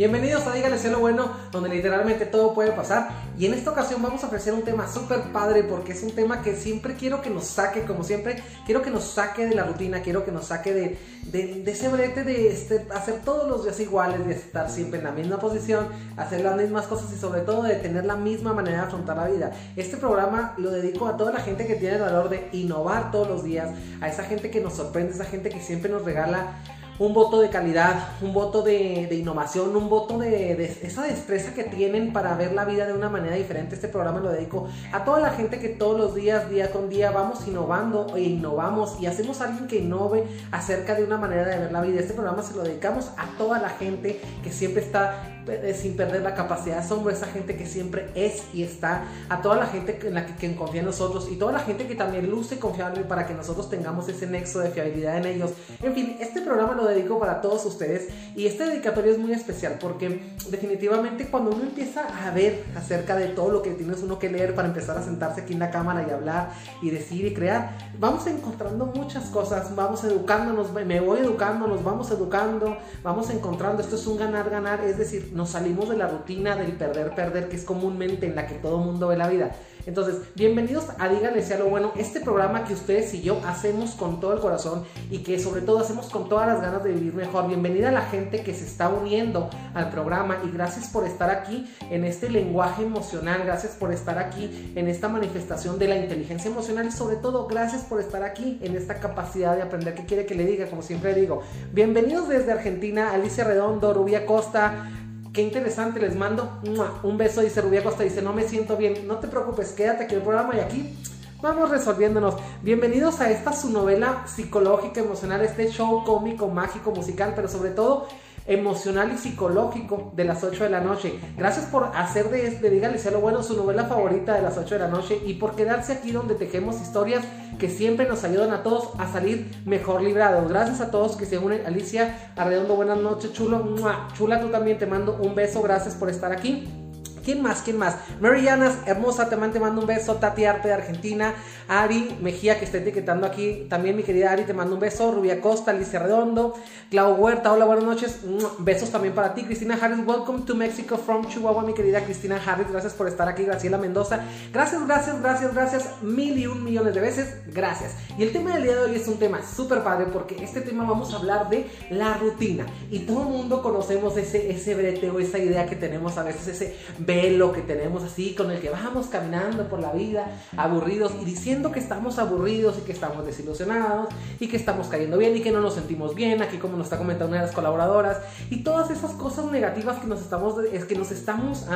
Bienvenidos a Dígale Cielo Bueno, donde literalmente todo puede pasar. Y en esta ocasión vamos a ofrecer un tema súper padre porque es un tema que siempre quiero que nos saque, como siempre, quiero que nos saque de la rutina, quiero que nos saque de, de, ese brete de este, hacer todos los días iguales, de estar siempre en la misma posición, hacer las mismas cosas y sobre todo de tener la misma manera de afrontar la vida. Este programa lo dedico a toda la gente que tiene el valor de innovar todos los días, a esa gente que nos sorprende, esa gente que siempre nos regala un voto de calidad, un voto de, innovación, un voto de, esa destreza que tienen para ver la vida de una manera diferente. Este programa lo dedico a toda la gente que todos los días, día con día, vamos innovando e innovamos y hacemos a alguien que innove acerca de una manera de ver la vida. Este programa se lo dedicamos a toda la gente que siempre está eh, sin perder la capacidad de asombro, esa gente que siempre es y está, a toda la gente en la que, confía en nosotros y toda la gente que también luce confiable para que nosotros tengamos ese nexo de fiabilidad en ellos. En fin, este programa lo dedico para todos ustedes y este dedicatorio es muy especial porque definitivamente cuando uno empieza a ver acerca de todo lo que tienes uno que leer para empezar a sentarse aquí en la cámara y hablar y decir y crear, vamos encontrando muchas cosas, vamos educándonos, me voy educando, nos vamos educando, vamos encontrando, esto es un ganar-ganar, es decir, nos salimos de la rutina del perder-perder que es comúnmente en la que todo mundo ve la vida. Entonces, bienvenidos a Díganle sea lo bueno, este programa que ustedes y yo hacemos con todo el corazón y que sobre todo hacemos con todas las ganas de vivir mejor. Bienvenida a la gente que se está uniendo al programa y gracias por estar aquí en este lenguaje emocional, gracias por estar aquí en esta manifestación de la inteligencia emocional y sobre todo gracias por estar aquí en esta capacidad de aprender. ¿Qué quiere que le diga? Como siempre digo, bienvenidos desde Argentina, Alicia Redondo, Rubia Costa. Qué interesante, les mando un beso, dice Rubia Costa, dice, no me siento bien, no te preocupes, quédate aquí en el programa y aquí vamos resolviéndonos. Bienvenidos a esta su novela psicológica, emocional, este show cómico, mágico, musical, pero sobre todo emocional y psicológico de las 8 de la noche. Gracias por hacer de este, dígale sea lo bueno, su novela favorita de las 8 de la noche y por quedarse aquí donde tejemos historias que siempre nos ayudan a todos a salir mejor librados. Gracias a todos que se unen. Alicia Arredondo, buenas noches, chulo. Chula, tú también te mando un beso. Gracias por estar aquí. ¿Quién más? ¿Quién más? Mary hermosa, te mando un beso. Tati Arte de Argentina. Ari Mejía, que está etiquetando aquí. También mi querida Ari, te mando un beso. Rubia Costa, Alicia Redondo. Clau Huerta, hola, buenas noches. Besos también para ti. Cristina Harris, welcome to Mexico from Chihuahua, mi querida Cristina Harris. Gracias por estar aquí. Graciela Mendoza. Gracias, gracias, gracias, gracias. Mil y un millones de veces. Gracias. Y el tema del día de hoy es un tema súper padre porque este tema vamos a hablar de la rutina. Y todo el mundo conocemos ese, ese brete o esa idea que tenemos a veces, ese velo que tenemos así con el que vamos caminando por la vida aburridos y diciendo que estamos aburridos y que estamos desilusionados y que estamos cayendo bien y que no nos sentimos bien, aquí como nos está comentando una de las colaboradoras y todas esas cosas negativas que nos estamos, es que nos estamos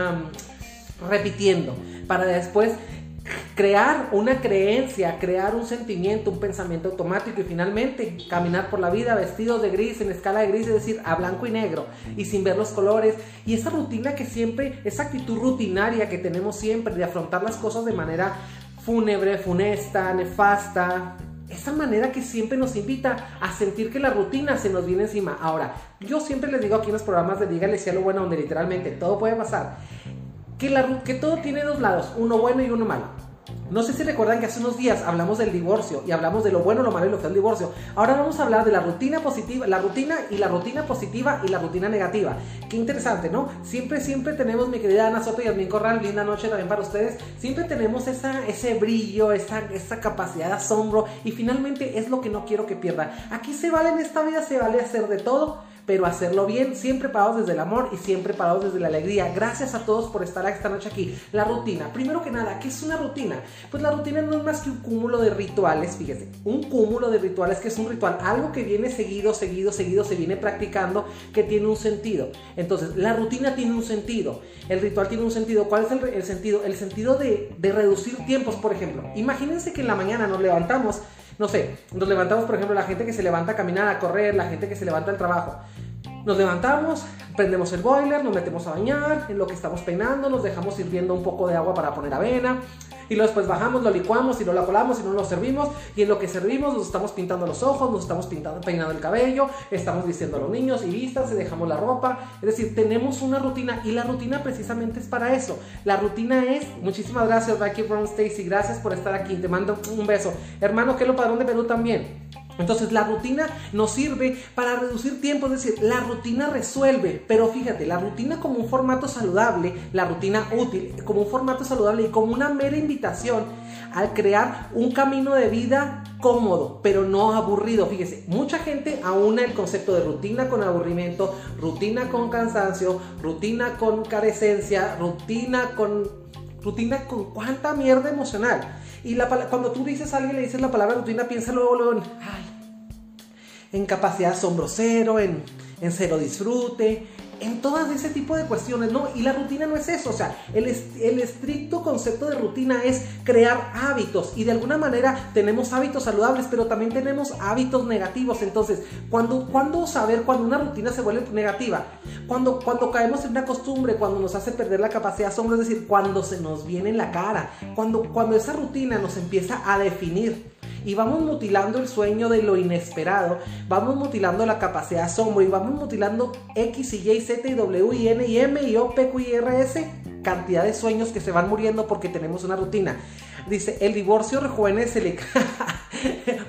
repitiendo para después crear una creencia, crear un sentimiento, un pensamiento automático y finalmente caminar por la vida vestidos de gris, en escala de gris, es decir, a blanco y negro y sin ver los colores. Y esa rutina que siempre, esa actitud rutinaria que tenemos siempre de afrontar las cosas de manera fúnebre, funesta, nefasta, esa manera que siempre nos invita a sentir que la rutina se nos viene encima. Ahora, yo siempre les digo aquí en los programas de Dígale sea lo bueno, donde literalmente todo puede pasar que, todo tiene dos lados, uno bueno y uno malo. No sé si recuerdan que hace unos días hablamos del divorcio y hablamos de lo bueno, lo malo y lo que es el divorcio. Ahora vamos a hablar de la rutina positiva, la rutina y la rutina positiva y la rutina negativa. Qué interesante, ¿no? Siempre, siempre tenemos, mi querida Ana Soto y Admin Corral, linda noche también para ustedes. Siempre tenemos esa, ese brillo, esa, esa capacidad de asombro y finalmente es lo que no quiero que pierda. Aquí se vale en esta vida, se vale hacer de todo pero hacerlo bien, siempre parados desde el amor y siempre parados desde la alegría. Gracias a todos por estar esta noche aquí. La rutina, primero que nada, ¿qué es una rutina? Pues la rutina no es más que un cúmulo de rituales, fíjese, un cúmulo de rituales que es un ritual, algo que viene seguido, seguido, seguido, se viene practicando, que tiene un sentido. Entonces, la rutina tiene un sentido, el ritual tiene un sentido. ¿Cuál es el, sentido? El sentido de, de reducir tiempos, por ejemplo. Imagínense que en la mañana nos levantamos no sé, nos levantamos, por ejemplo, la gente que se levanta a caminar, a correr, la gente que se levanta al trabajo. Nos levantamos, prendemos el boiler, nos metemos a bañar, en lo que estamos peinando, nos dejamos hirviendo un poco de agua para poner avena, y luego después bajamos, lo licuamos y no lo colamos y no lo servimos, y en lo que servimos nos estamos pintando los ojos, nos estamos pintando, peinando el cabello, estamos diciendo a los niños y vistas, y dejamos la ropa, es decir, tenemos una rutina y la rutina precisamente es para eso. La rutina es, muchísimas gracias Becky Brown Stacy, gracias por estar aquí, te mando un beso. Hermano, que lo padrón de Perú también. Entonces la rutina nos sirve para reducir tiempo, es decir, la rutina resuelve, pero fíjate, la rutina como un formato saludable, la rutina útil, como un formato saludable y como una mera invitación al crear un camino de vida cómodo, pero no aburrido. Fíjese, mucha gente aúna el concepto de rutina con aburrimiento, rutina con cansancio, rutina con carecencia, rutina con rutina con cuánta mierda emocional. Y la, cuando tú dices a alguien, le dices la palabra rutina, piensa luego, luego en, en capacidad asombro cero, en, en cero disfrute, en todo ese tipo de cuestiones, ¿no? Y la rutina no es eso, o sea, el, el, estricto concepto de rutina es crear hábitos y de alguna manera tenemos hábitos saludables, pero también tenemos hábitos negativos. Entonces, cuando, cuando saber cuando una rutina se vuelve negativa? Cuando, cuando caemos en una costumbre, cuando nos hace perder la capacidad de asombro, es decir, cuando se nos viene en la cara, cuando, cuando esa rutina nos empieza a definir y vamos mutilando el sueño de lo inesperado, vamos mutilando la capacidad de asombro y vamos mutilando X y Y, Z y W N M y O, P, Q y R, S, cantidad de sueños que se van muriendo porque tenemos una rutina. Dice, el divorcio rejuvenece.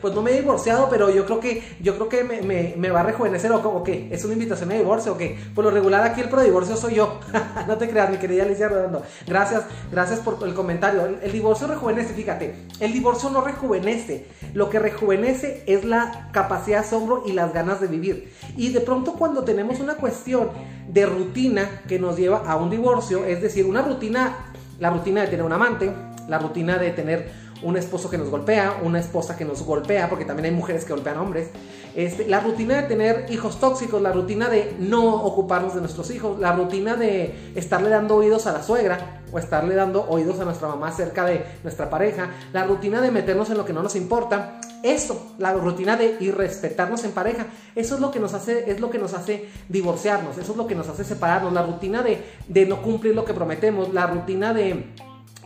Pues no me he divorciado, pero yo creo que, yo creo que me, va a rejuvenecer o, qué. ¿Es una invitación a divorcio o qué? Por lo regular aquí el pro divorcio soy yo. no te creas, mi querida Alicia Redondo. Gracias, gracias por el comentario. El, el, divorcio rejuvenece, fíjate. El divorcio no rejuvenece. Lo que rejuvenece es la capacidad de asombro y las ganas de vivir. Y de pronto cuando tenemos una cuestión de rutina que nos lleva a un divorcio, es decir, una rutina, la rutina de tener un amante, la rutina de tener un esposo que nos golpea, una esposa que nos golpea, porque también hay mujeres que golpean hombres, este, la rutina de tener hijos tóxicos, la rutina de no ocuparnos de nuestros hijos, la rutina de estarle dando oídos a la suegra o estarle dando oídos a nuestra mamá cerca de nuestra pareja, la rutina de meternos en lo que no nos importa, eso, la rutina de irrespetarnos en pareja, eso es lo que nos hace, es lo que nos hace divorciarnos, eso es lo que nos hace separarnos, la rutina de, de no cumplir lo que prometemos, la rutina de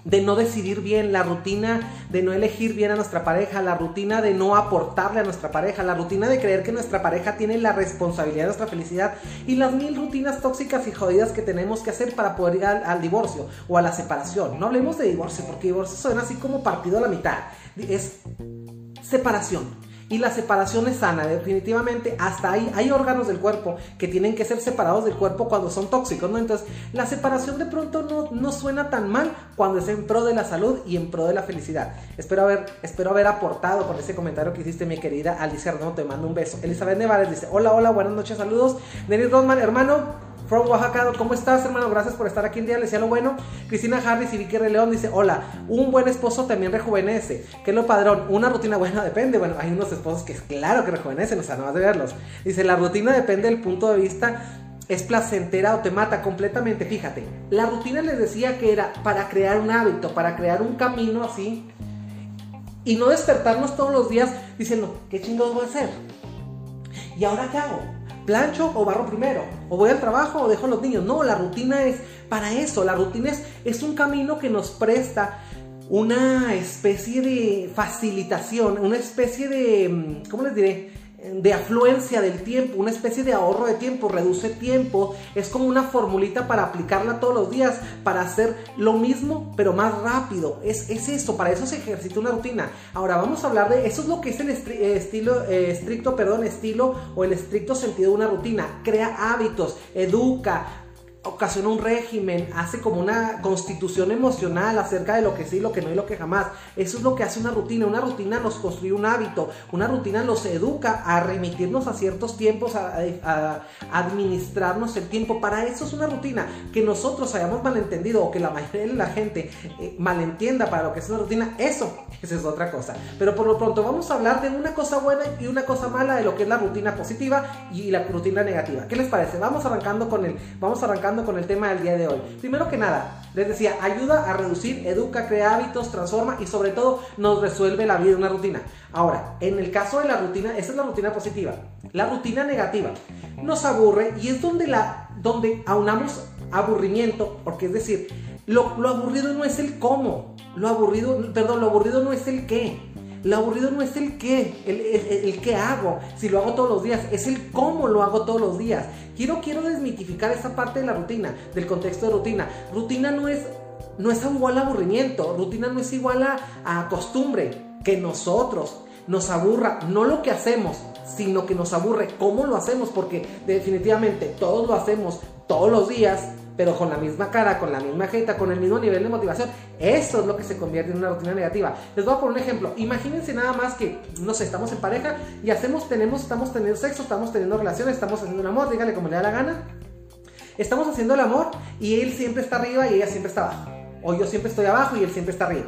de no decidir bien, la rutina de no elegir bien a nuestra pareja, la rutina de no aportarle a nuestra pareja, la rutina de creer que nuestra pareja tiene la responsabilidad de nuestra felicidad y las mil rutinas tóxicas y jodidas que tenemos que hacer para poder ir al, divorcio o a la separación. No hablemos de divorcio porque divorcio suena así como partido a la mitad. Es separación. Y la separación es sana, definitivamente. Hasta ahí hay órganos del cuerpo que tienen que ser separados del cuerpo cuando son tóxicos, ¿no? Entonces, la separación de pronto no, no suena tan mal cuando es en pro de la salud y en pro de la felicidad. Espero haber, espero haber aportado con ese comentario que hiciste, mi querida Alicia Arnaud. Te mando un beso. Elizabeth Nevares dice: Hola, hola, buenas noches, saludos. Denis Rodman, hermano. From Oaxaca, ¿cómo estás, hermano? Gracias por estar aquí en día. Le decía lo bueno. Cristina Harris y Vicky León dice: Hola, un buen esposo también rejuvenece. ¿Qué es lo padrón? Una rutina buena depende. Bueno, hay unos esposos que, claro, que rejuvenecen, o sea, nada más de verlos. Dice: La rutina depende del punto de vista es placentera o te mata completamente. Fíjate, la rutina les decía que era para crear un hábito, para crear un camino así y no despertarnos todos los días diciendo, ¿qué chingados voy a hacer? ¿Y ahora qué hago? Plancho o barro primero, o voy al trabajo o dejo a los niños. No, la rutina es para eso, la rutina es, es un camino que nos presta una especie de facilitación, una especie de, mm, ¿cómo les diré? De afluencia del tiempo, una especie de ahorro de tiempo, reduce tiempo, es como una formulita para aplicarla todos los días, para hacer lo mismo pero más rápido, es, es eso, para eso se ejercita una rutina. Ahora vamos a hablar de, eso es lo que es el eh, estilo, eh, estricto, perdón, estilo o el estricto sentido de una rutina, crea hábitos, educa, ocasiona un régimen, hace como una constitución emocional acerca de lo que sí, lo que no y lo que jamás. Eso es lo que hace una rutina. Una rutina nos construye un hábito, una rutina nos educa a remitirnos a ciertos tiempos, a, administrarnos el tiempo. Para eso es una rutina. Que nosotros hayamos malentendido o que la mayoría de la gente eh, malentienda para lo que es una rutina, eso, es otra cosa. Pero por lo pronto vamos a hablar de una cosa buena y una cosa mala de lo que es la rutina positiva y la rutina negativa. ¿Qué les parece? Vamos arrancando con el, vamos arrancando con el tema del día de hoy. Primero que nada, les decía, ayuda a reducir, educa, crea hábitos, transforma y sobre todo nos resuelve la vida una rutina. Ahora, en el caso de la rutina, esa es la rutina positiva. La rutina negativa nos aburre y es donde, la, donde aunamos aburrimiento, porque es decir, lo, lo aburrido no es el cómo, lo aburrido, perdón, lo aburrido no es el qué. Lo aburrido no es el qué, el, qué hago, si lo hago todos los días, es el cómo lo hago todos los días. Quiero, quiero desmitificar esa parte de la rutina, del contexto de rutina. Rutina no es, no es igual a aburrimiento, rutina no es igual a, a costumbre, que nosotros nos aburra no lo que hacemos, sino que nos aburre cómo lo hacemos, porque definitivamente todos lo hacemos todos los días, pero con la misma cara, con la misma jeta, con el mismo nivel de motivación. Eso es lo que se convierte en una rutina negativa. Les voy a poner un ejemplo. Imagínense nada más que, no sé, estamos en pareja y hacemos, tenemos, estamos teniendo sexo, estamos teniendo relaciones, estamos haciendo un amor, dígale como le da la gana. Estamos haciendo el amor y él siempre está arriba y ella siempre está abajo. O yo siempre estoy abajo y él siempre está arriba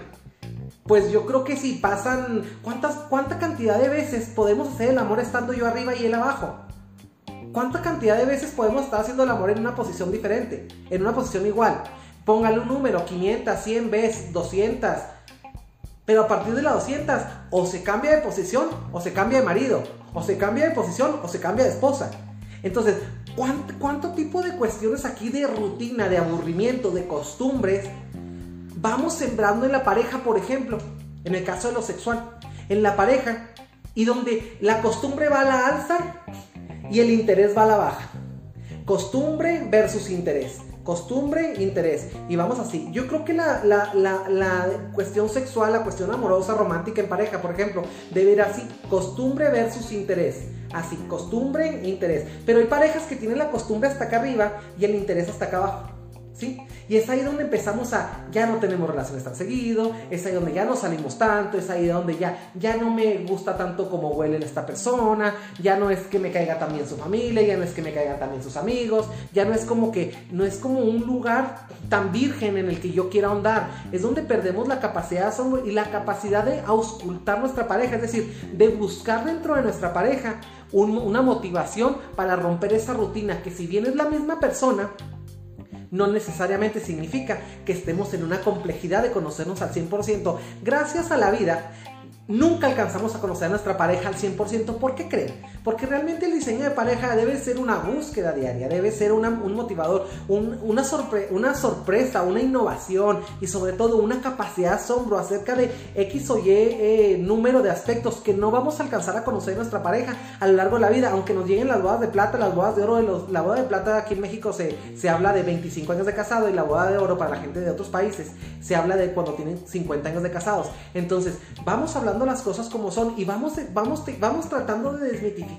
pues yo creo que si pasan, ¿cuántas, ¿cuánta cantidad de veces podemos hacer el amor estando yo arriba y él abajo? ¿Cuánta cantidad de veces podemos estar haciendo el amor en una posición diferente? En una posición igual. Póngale un número, 500, 100 veces, 200. Pero a partir de la 200, o se cambia de posición, o se cambia de marido, o se cambia de posición, o se cambia de esposa. Entonces, ¿cuánto, cuánto tipo de cuestiones aquí de rutina, de aburrimiento, de costumbres vamos sembrando en la pareja, por ejemplo, en el caso de lo sexual, en la pareja, y donde la costumbre va a la alza y el interés va a la baja. Costumbre versus interés. Costumbre, interés. Y vamos así. Yo creo que la, la, cuestión sexual, la cuestión amorosa, romántica en pareja, por ejemplo, debe ir así. Costumbre versus interés. Así, costumbre, interés. Pero hay parejas que tienen la costumbre hasta acá arriba y el interés hasta acá abajo. Y es ahí donde empezamos a, ya no tenemos relaciones tan seguido, es ahí donde ya no salimos tanto, es ahí donde ya, ya no me gusta tanto como huele esta persona, ya no es que me caiga también su familia, ya no es que me caigan también sus amigos, ya no es como que, no es como un lugar tan virgen en el que yo quiera ahondar, es donde perdemos la capacidad y la capacidad de auscultar nuestra pareja, es decir, de buscar dentro de nuestra pareja una motivación para romper esa rutina, que si bien es la misma persona, no necesariamente significa que estemos en una complejidad de conocernos al 100%. Gracias a la vida nunca alcanzamos a conocer a nuestra pareja al 100%. ¿Por qué creen? Porque realmente el diseño de pareja debe ser una búsqueda diaria, debe ser un motivador, una, una sorpresa, una innovación y sobre todo una capacidad de asombro acerca de X o Y eh, número de aspectos que no vamos a alcanzar a conocer nuestra pareja a lo largo de la vida, aunque nos lleguen las bodas de plata, las bodas de oro, de los, la boda de plata aquí en México se, se habla de 25 años de casado y la boda de oro para la gente de otros países se habla de cuando tienen 50 años de casados. Entonces, vamos hablando las cosas como son y vamos, vamos, vamos tratando de desmitificar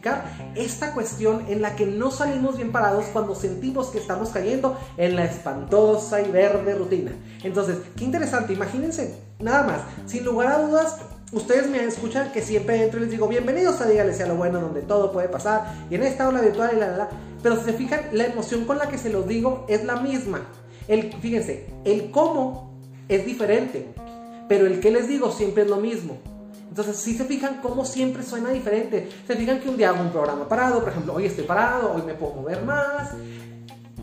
esta cuestión en la que no salimos bien parados cuando sentimos que estamos cayendo en la espantosa y verde rutina. Entonces, qué interesante, imagínense, nada más, sin lugar a dudas, Ustedes me escuchan que siempre entro les digo bienvenidos a Dígale sea lo bueno donde todo puede pasar y en esta ola virtual y la, la, la. Pero si se fijan, la emoción con la que se los digo es la misma. El, fíjense, el cómo es diferente, pero el que les digo siempre es lo mismo. Entonces, si se fijan cómo siempre suena diferente, se fijan que un día hago un programa parado, por ejemplo, hoy estoy parado, hoy me puedo mover más,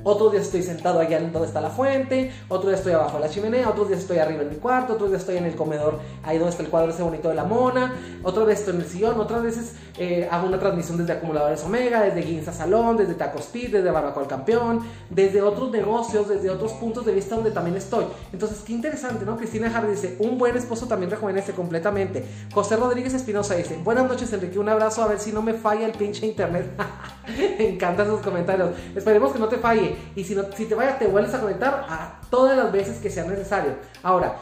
otro día estoy sentado allá donde está la fuente, otro día estoy abajo de la chimenea, otro día estoy arriba en mi cuarto, otro día estoy en el comedor, ahí donde está el cuadro ese bonito de la mona, otra vez estoy en el sillón, otras veces eh, hago una transmisión desde acumuladores Omega, desde Guinza Salón, desde Tacos Pit, desde Barbacoa el Campeón, desde otros negocios, desde otros puntos de vista donde también estoy. Entonces, qué interesante, ¿no? Cristina Hardy dice, un buen esposo también rejuvenece completamente. José Rodríguez Espinosa dice, buenas noches Enrique, un abrazo, a ver si no me falla el pinche internet. me encantan sus comentarios. Esperemos que no te falle. Y si, no, si te vaya, te vuelves a conectar a todas las veces que sea necesario. Ahora,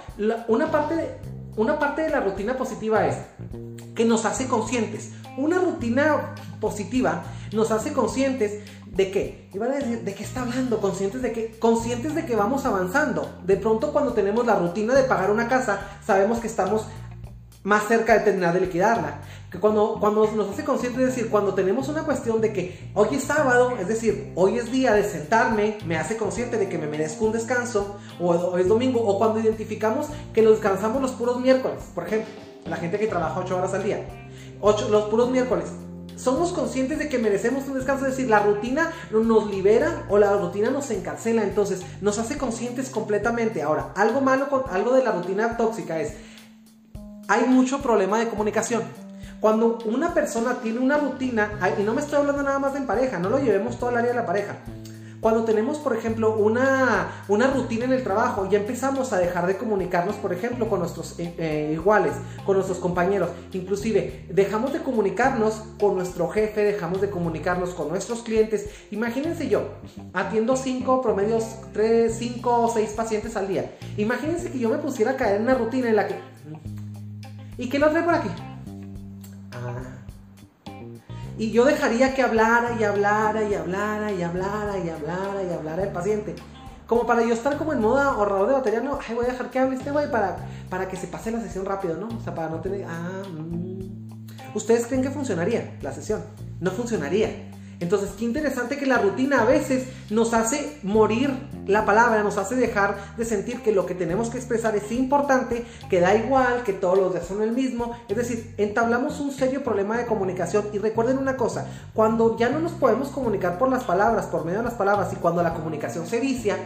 una, parte de, una parte de la rutina positiva es que nos hace conscientes. Una rutina positiva nos hace conscientes de qué? Iban a decir, ¿de qué está hablando? Conscientes de que, conscientes de que vamos avanzando. De pronto cuando tenemos la rutina de pagar una casa, sabemos que estamos más cerca de terminar de liquidarla. Cuando, nos hace consciente, es decir, cuando tenemos una cuestión de que hoy es sábado, es decir, hoy es día de sentarme, me hace consciente de que me merezco un descanso, o, es domingo, o cuando identificamos que lo descansamos los puros miércoles, por ejemplo, la gente que trabaja 8 horas al día, los puros miércoles, somos conscientes de que merecemos un descanso, es decir, la rutina nos libera o la rutina nos encarcela, entonces nos hace conscientes completamente. Ahora, algo malo con algo de la rutina tóxica es hay mucho problema de comunicación. Cuando una persona tiene una rutina, y no me estoy hablando nada más de en pareja, no lo llevemos todo el área de la pareja. Cuando tenemos, por ejemplo, una, una rutina en el trabajo, ya empezamos a dejar de comunicarnos, por ejemplo, con nuestros eh, eh, iguales, con nuestros compañeros. Inclusive, dejamos de comunicarnos con nuestro jefe, dejamos de comunicarnos con nuestros clientes. Imagínense yo, atiendo cinco promedios, tres, cinco o seis pacientes al día. Imagínense que yo me pusiera a caer en una rutina en la que ¿Y qué lo trae por aquí? Y yo dejaría que hablara y hablara y hablara y hablara y hablara y hablara el paciente. Como para yo estar como en moda ahorrador de batería, no, voy a dejar que hable este güey para, para que se pase la sesión rápido, ¿no? O sea, para no tener... Ah, mm. ¿Ustedes creen que funcionaría la sesión? No funcionaría. Entonces, qué interesante que la rutina a veces nos hace morir la palabra, nos hace dejar de sentir que lo que tenemos que expresar es importante, que da igual, que todos los días son el mismo. Es decir, entablamos un serio problema de comunicación. Y recuerden una cosa, cuando ya no nos podemos comunicar por las palabras, por medio de las palabras, y cuando la comunicación se vicia,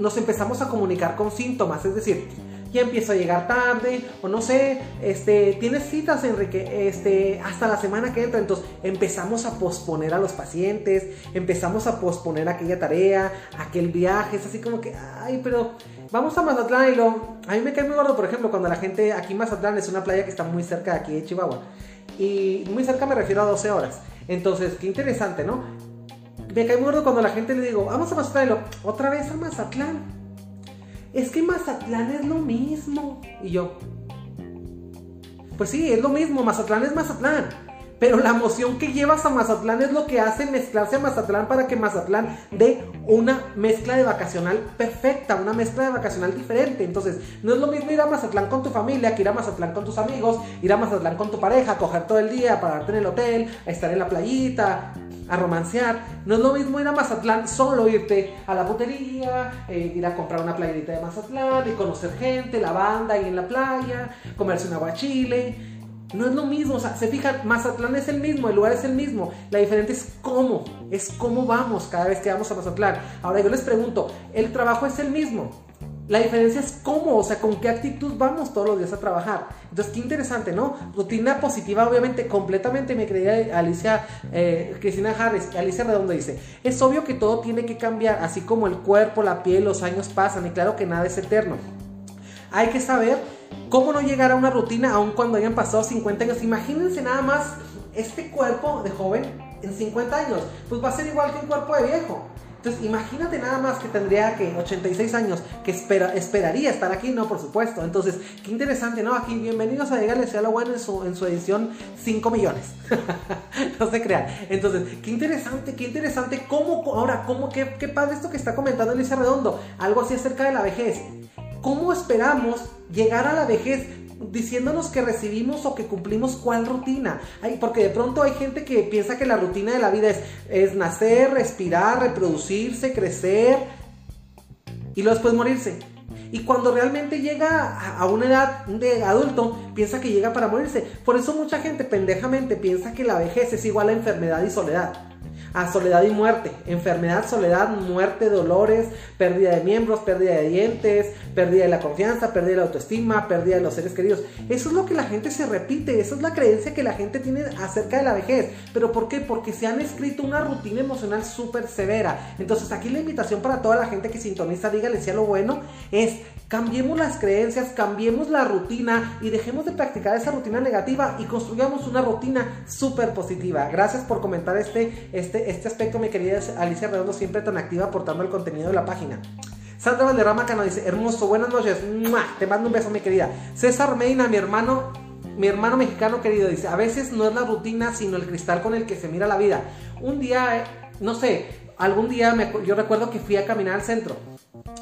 nos empezamos a comunicar con síntomas. Es decir, ya empiezo a llegar tarde, o no sé, este, tienes citas, Enrique, este, hasta la semana que entra. Entonces empezamos a posponer a los pacientes, empezamos a posponer aquella tarea, aquel viaje. Es así como que, ay, pero vamos a Mazatlán y lo. A mí me cae muy gordo, por ejemplo, cuando la gente. Aquí Mazatlán es una playa que está muy cerca de aquí de Chihuahua. Y muy cerca me refiero a 12 horas. Entonces, qué interesante, ¿no? Me cae muy gordo cuando la gente le digo, vamos a Mazatlán y lo. Otra vez a Mazatlán es que Mazatlán es lo mismo. Y yo, pues sí, es lo mismo, Mazatlán es Mazatlán. Pero la emoción que llevas a Mazatlán es lo que hace mezclarse a Mazatlán para que Mazatlán dé una mezcla de vacacional perfecta, una mezcla de vacacional diferente. Entonces, no es lo mismo ir a Mazatlán con tu familia que ir a Mazatlán con tus amigos, ir a Mazatlán con tu pareja, coger todo el día, pararte en el hotel, estar en la playita, a romancear. No es lo mismo ir a Mazatlán, solo irte a la botería, eh, ir a comprar una playerita de Mazatlán y conocer gente, la banda ahí en la playa, comerse un aguachile. No es lo mismo, o sea, se fijan, Mazatlán es el mismo, el lugar es el mismo. La diferencia es cómo, es cómo vamos cada vez que vamos a Mazatlán. Ahora yo les pregunto, ¿el trabajo es el mismo? La diferencia es cómo, o sea, con qué actitud vamos todos los días a trabajar. Entonces, qué interesante, ¿no? Rutina positiva, obviamente, completamente, me creía Alicia, eh, Cristina Harris, Alicia Redondo dice, es obvio que todo tiene que cambiar, así como el cuerpo, la piel, los años pasan, y claro que nada es eterno. Hay que saber cómo no llegar a una rutina aun cuando hayan pasado 50 años. Imagínense nada más este cuerpo de joven en 50 años, pues va a ser igual que un cuerpo de viejo. Entonces, imagínate nada más que tendría que 86 años, que espera, esperaría estar aquí, no, por supuesto. Entonces, qué interesante, ¿no? Aquí, bienvenidos a Llegarle sea lo bueno en su, en su edición 5 millones. no se crean. Entonces, qué interesante, qué interesante. ¿Cómo, ahora, cómo, qué, qué padre esto que está comentando Elisa Redondo? Algo así acerca de la vejez. ¿Cómo esperamos llegar a la vejez diciéndonos que recibimos o que cumplimos cuál rutina. porque de pronto hay gente que piensa que la rutina de la vida es, es nacer, respirar, reproducirse, crecer y luego después morirse. Y cuando realmente llega a una edad de adulto, piensa que llega para morirse. Por eso mucha gente pendejamente piensa que la vejez es igual a enfermedad y soledad a soledad y muerte. Enfermedad, soledad, muerte, dolores, pérdida de miembros, pérdida de dientes, pérdida de la confianza, pérdida de la autoestima, pérdida de los seres queridos. Eso es lo que la gente se repite, eso es la creencia que la gente tiene acerca de la vejez. ¿Pero por qué? Porque se han escrito una rutina emocional súper severa. Entonces aquí la invitación para toda la gente que sintoniza, dígale si a lo bueno, es cambiemos las creencias, cambiemos la rutina y dejemos de practicar esa rutina negativa y construyamos una rutina súper positiva. Gracias por comentar este, este, este, aspecto, mi querida Alicia Redondo, siempre tan activa aportando el contenido de la página. Sandra Valderrama Cano dice, hermoso, buenas noches, te mando un beso, mi querida. César Medina, mi hermano, mi hermano mexicano querido, dice, a veces no es la rutina, sino el cristal con el que se mira la vida. Un día, no sé, algún día yo recuerdo que fui a caminar al centro.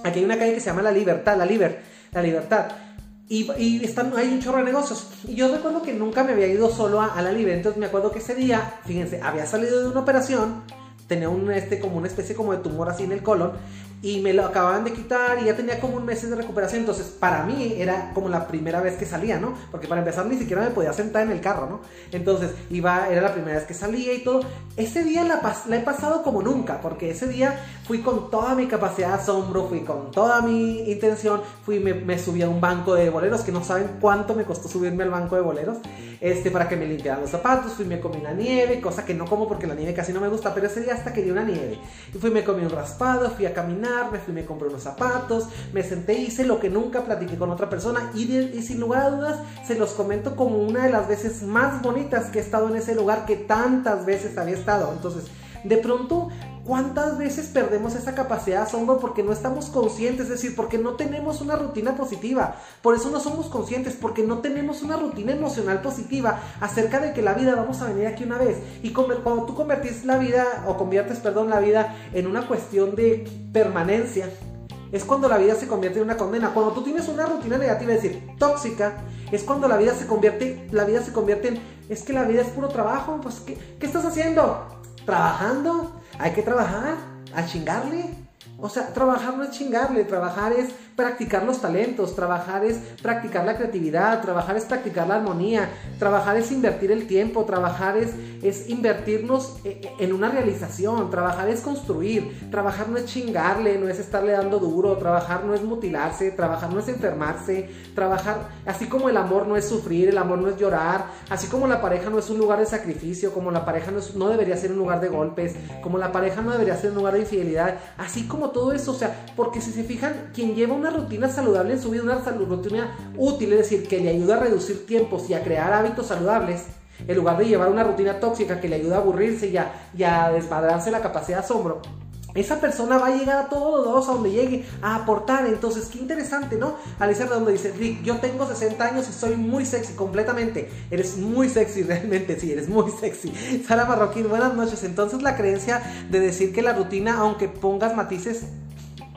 Aquí hay una calle que se llama La Libertad, La Liber, La Libertad. Y, están, hay un chorro de negocios. Y yo recuerdo que nunca me había ido solo a, la libre. Entonces me acuerdo que ese día, fíjense, había salido de una operación tenía un, este, como una especie como de tumor así en el colon y me lo acababan de quitar y ya tenía como un mes de recuperación. Entonces, para mí era como la primera vez que salía, ¿no? Porque para empezar ni siquiera me podía sentar en el carro, ¿no? Entonces, iba, era la primera vez que salía y todo. Ese día la, la he pasado como nunca, porque ese día fui con toda mi capacidad de asombro, fui con toda mi intención, fui, me, me subí a un banco de boleros, que no saben cuánto me costó subirme al banco de boleros, este, para que me limpiaran los zapatos, fui, me comí una nieve, cosa que no como porque la nieve casi no me gusta, pero ese día hasta quería una nieve. Y fui, me comí un raspado, fui a caminar, me fui, me compré unos zapatos, me senté, hice lo que nunca platiqué con otra persona y, y sin lugar a dudas se los comento como una de las veces más bonitas que he estado en ese lugar que tantas veces había estado. Entonces, de pronto ¿Cuántas veces perdemos esa capacidad de asombro porque no estamos conscientes? Es decir, porque no tenemos una rutina positiva. Por eso no somos conscientes, porque no tenemos una rutina emocional positiva acerca de que la vida vamos a venir aquí una vez. Y cuando tú convertís la vida, o conviertes, perdón, la vida en una cuestión de permanencia, es cuando la vida se convierte en una condena. Cuando tú tienes una rutina negativa, es decir, tóxica, es cuando la vida se convierte, la vida se convierte en, es que la vida es puro trabajo. Pues, ¿qué, qué estás haciendo? ¿Trabajando? Hay que trabajar, a chingarle. O sea, trabajar no es chingarle, trabajar es practicar los talentos, trabajar es practicar la creatividad, trabajar es practicar la armonía, trabajar es invertir el tiempo, trabajar es, es invertirnos eh, eh, en una realización, trabajar es construir, trabajar no es chingarle, no es estarle dando duro, trabajar no es mutilarse, trabajar no es enfermarse, trabajar, así como el amor no es sufrir, el amor no es llorar, así como la pareja no es un lugar de sacrificio, como la pareja no, no debería ser un lugar de golpes, como la pareja no debería ser un lugar de infidelidad, así como todo eso, o sea, porque si se fijan, quien lleva una rutina saludable en su vida, una rutina útil, es decir, que le ayuda a reducir tiempos y a crear hábitos saludables, en lugar de llevar una rutina tóxica que le ayuda a aburrirse y a, y a desmadrarse la capacidad de asombro, esa persona va a llegar a todos los a donde llegue a aportar. Entonces, qué interesante, ¿no? Alicia Redondo dice, Rick, yo tengo 60 años y soy muy sexy completamente. Eres muy sexy, realmente, sí, eres muy sexy. Sara Marroquín, buenas noches. Entonces, la creencia de decir que la rutina, aunque pongas matices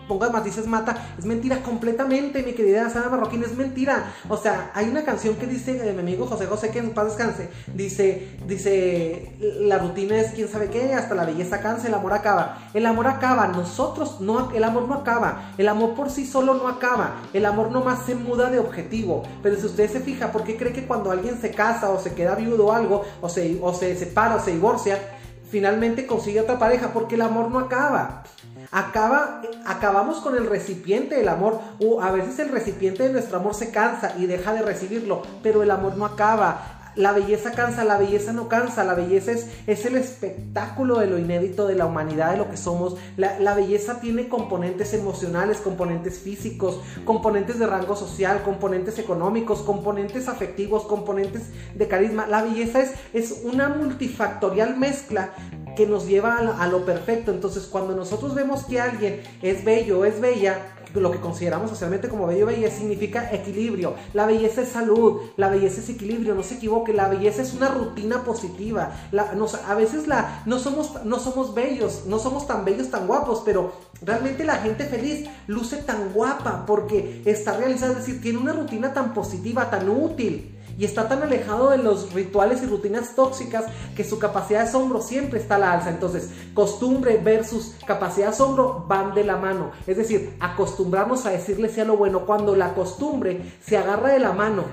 pongas matices mata, es mentira completamente, mi querida Sara Marroquín, es mentira. O sea, hay una canción que dice de mi amigo José José, que en paz descanse, dice, dice, la rutina es quién sabe qué, hasta la belleza cansa, el amor acaba. El amor acaba, nosotros no, el amor no acaba, el amor por sí solo no acaba, el amor nomás se muda de objetivo. Pero si usted se fija, ¿por qué cree que cuando alguien se casa o se queda viudo o algo, o se, o se separa o se divorcia, finalmente consigue otra pareja? Porque el amor no acaba acaba, acabamos con el recipiente del amor. O a veces el recipiente de nuestro amor se cansa y deja de recibirlo, pero el amor no acaba. La belleza cansa, la belleza no cansa, la belleza es, el espectáculo de lo inédito de la humanidad, de lo que somos. La, belleza tiene componentes emocionales, componentes físicos, componentes de rango social, componentes económicos, componentes afectivos, componentes de carisma. La belleza es una multifactorial mezcla que nos lleva a, lo perfecto. Entonces, cuando nosotros vemos que alguien es bello o es bella, lo que consideramos socialmente como bello o bella significa equilibrio. La belleza es salud, la belleza es equilibrio, no se equivoque, la belleza es una rutina positiva. a veces no, somos, no somos bellos, no somos tan bellos, tan guapos, pero realmente la gente feliz luce tan guapa porque está realizada, es decir, tiene una rutina tan positiva, tan útil y está tan alejado de los rituales y rutinas tóxicas que su capacidad de asombro siempre está a la alza. Entonces, costumbre versus capacidad de asombro van de la mano. Es decir, acostumbrarnos a decirle sea lo bueno. Cuando la costumbre se agarra de la mano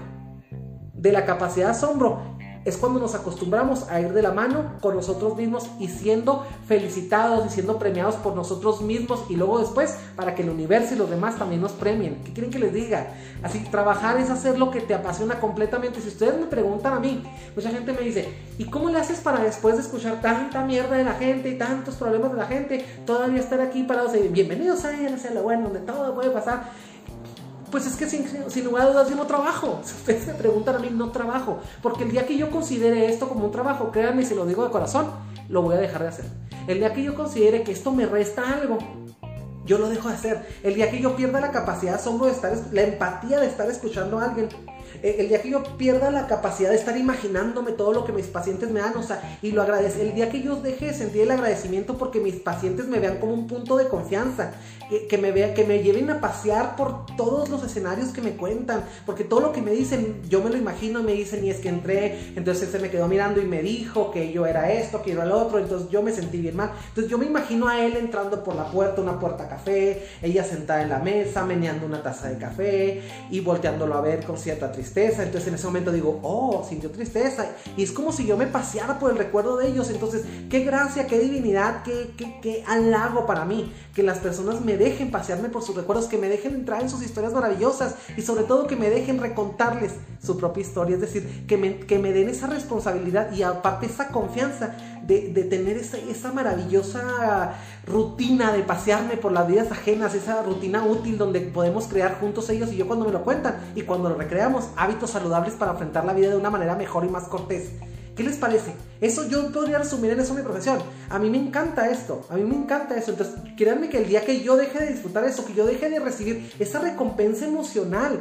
de la capacidad de asombro, es cuando nos acostumbramos a ir de la mano con nosotros mismos y siendo felicitados y siendo premiados por nosotros mismos y luego después para que el universo y los demás también nos premien. ¿Qué quieren que les diga? Así, trabajar es hacer lo que te apasiona completamente. Si ustedes me preguntan a mí, mucha gente me dice, ¿y cómo le haces para después de escuchar tanta mierda de la gente y tantos problemas de la gente, todavía estar aquí parados y bienvenidos a a lo bueno, donde todo puede pasar? Pues es que sin, lugar a dudas yo no trabajo. Si ustedes me preguntan a mí, no trabajo. Porque el día que yo considere esto como un trabajo, créanme, si lo digo de corazón, lo voy a dejar de hacer. El día que yo considere que esto me resta algo, yo lo dejo de hacer. El día que yo pierda la capacidad asombro de estar, la empatía de estar escuchando a alguien, el día que yo pierda la capacidad de estar imaginándome todo lo que mis pacientes me dan, o sea, y lo agradezco, el día que yo deje de sentir el agradecimiento porque mis pacientes me vean como un punto de confianza, que, me vean, que me lleven a pasear por todos los escenarios que me cuentan, porque todo lo que me dicen, yo me lo imagino y me dicen, y es que entré, entonces se me quedó mirando y me dijo que yo era esto, que yo era el otro, entonces yo me sentí bien mal. Entonces yo me imagino a él entrando por la puerta, una puerta café, ella sentada en la mesa, meneando una taza de café y volteándolo a ver con cierta tristeza entonces en ese momento digo, oh, sintió tristeza. Y es como si yo me paseara por el recuerdo de ellos. Entonces, qué gracia, qué divinidad, qué, qué, qué halago para mí. Que las personas me dejen pasearme por sus recuerdos, que me dejen entrar en sus historias maravillosas y sobre todo que me dejen recontarles su propia historia. Es decir, que me, que me den esa responsabilidad y aparte esa confianza de, de tener esa, esa maravillosa rutina de pasearme por las vidas ajenas, esa rutina útil donde podemos crear juntos ellos y yo cuando me lo cuentan y cuando lo recreamos, hábitos saludables para enfrentar la vida de una manera mejor y más cortés. ¿Qué les parece? Eso yo podría resumir en eso mi profesión. A mí me encanta esto, a mí me encanta eso. Entonces, créanme que el día que yo deje de disfrutar eso, que yo deje de recibir esa recompensa emocional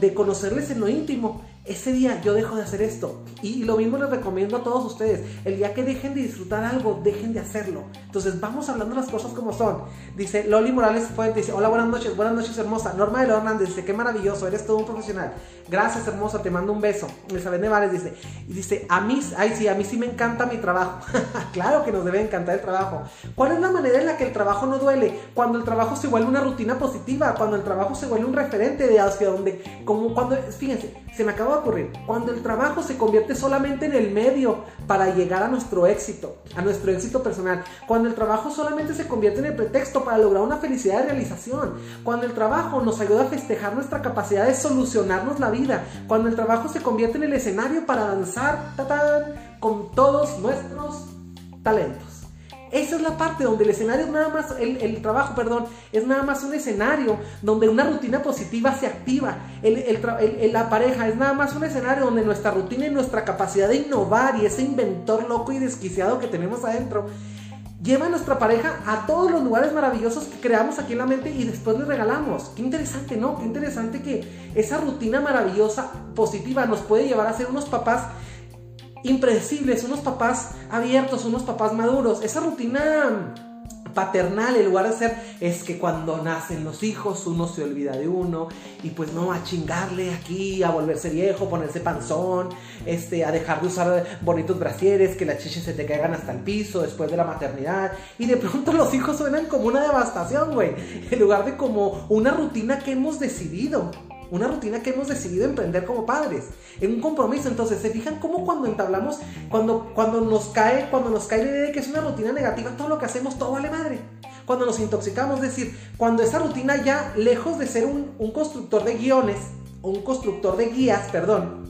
de conocerles en lo íntimo, ese día yo dejo de hacer esto. Y lo mismo les recomiendo a todos ustedes. El día que dejen de disfrutar algo, dejen de hacerlo. Entonces vamos hablando las cosas como son. Dice Loli Morales dice, hola, buenas noches, buenas noches hermosa. Norma de Hernández dice, qué maravilloso, eres todo un profesional. Gracias hermosa, te mando un beso. Elizabeth Nevares dice, y dice, a mí, sí, a mí sí me encanta mi trabajo. claro que nos debe encantar el trabajo. ¿Cuál es la manera en la que el trabajo no duele? Cuando el trabajo se vuelve una rutina positiva, cuando el trabajo se vuelve un referente de hacia donde, como cuando, fíjense, se me acaba de ocurrir, cuando el trabajo se convierte solamente en el medio para llegar a nuestro éxito, a nuestro éxito personal, cuando el trabajo solamente se convierte en el pretexto para lograr una felicidad de realización, cuando el trabajo nos ayuda a festejar nuestra capacidad de solucionarnos la vida, cuando el trabajo se convierte en el escenario para danzar con todos nuestros talentos. Esa es la parte donde el escenario es nada más, el, trabajo, perdón, es nada más un escenario donde una rutina positiva se activa. la pareja es nada más un escenario donde nuestra rutina y nuestra capacidad de innovar y ese inventor loco y desquiciado que tenemos adentro lleva a nuestra pareja a todos los lugares maravillosos que creamos aquí en la mente y después le regalamos. Qué interesante, ¿no? Qué interesante que esa rutina maravillosa, positiva, nos puede llevar a ser unos papás impredecibles, unos papás abiertos, unos papás maduros. Esa rutina paternal, en lugar de ser, es que cuando nacen los hijos uno se olvida de uno y pues no, a chingarle aquí, a volverse viejo, ponerse panzón, este, a dejar de usar bonitos brasieres, que las chiches se te caigan hasta el piso después de la maternidad y de pronto los hijos suenan como una devastación, güey, en lugar de como una rutina que hemos decidido una rutina que hemos decidido emprender como padres, en un compromiso. Entonces, ¿se fijan cómo cuando entablamos, cuando, cuando nos cae, cuando nos cae la idea de que es una rutina negativa, todo lo que hacemos, todo vale madre? Cuando nos intoxicamos, es decir, cuando esa rutina ya, lejos de ser un, un constructor de guiones, o un constructor de guías, perdón,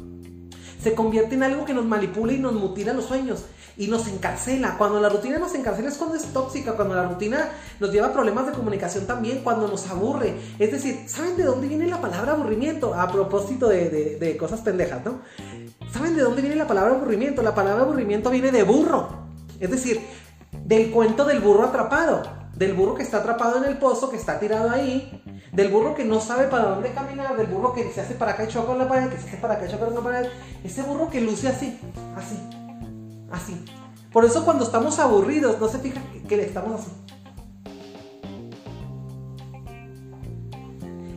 se convierte en algo que nos manipula y nos mutila los sueños y nos encarcela. Cuando la rutina nos encarcela es cuando es tóxica, cuando la rutina nos lleva a problemas de comunicación también, cuando nos aburre. Es decir, ¿saben de dónde viene la palabra aburrimiento? A propósito de, de cosas pendejas, ¿no? ¿Saben de dónde viene la palabra aburrimiento? La palabra aburrimiento viene de burro. Es decir, del cuento del burro atrapado. Del burro que está atrapado en el pozo, que está tirado ahí. Del burro que no sabe para dónde caminar. Del burro que se hace para acá y choca en la pared. Que se hace para acá y choca en la pared. Ese burro que luce así. Así así. Por eso cuando estamos aburridos, no se fijan que, estamos así.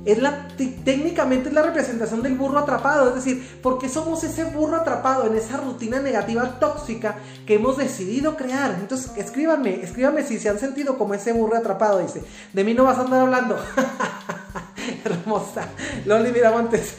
Es la, técnicamente es la representación del burro atrapado, es decir, porque somos ese burro atrapado en esa rutina negativa tóxica que hemos decidido crear. Entonces, escríbanme, escríbanme si se han sentido como ese burro atrapado, dice. De mí no vas a andar hablando. hermosa. Loli Miramontes.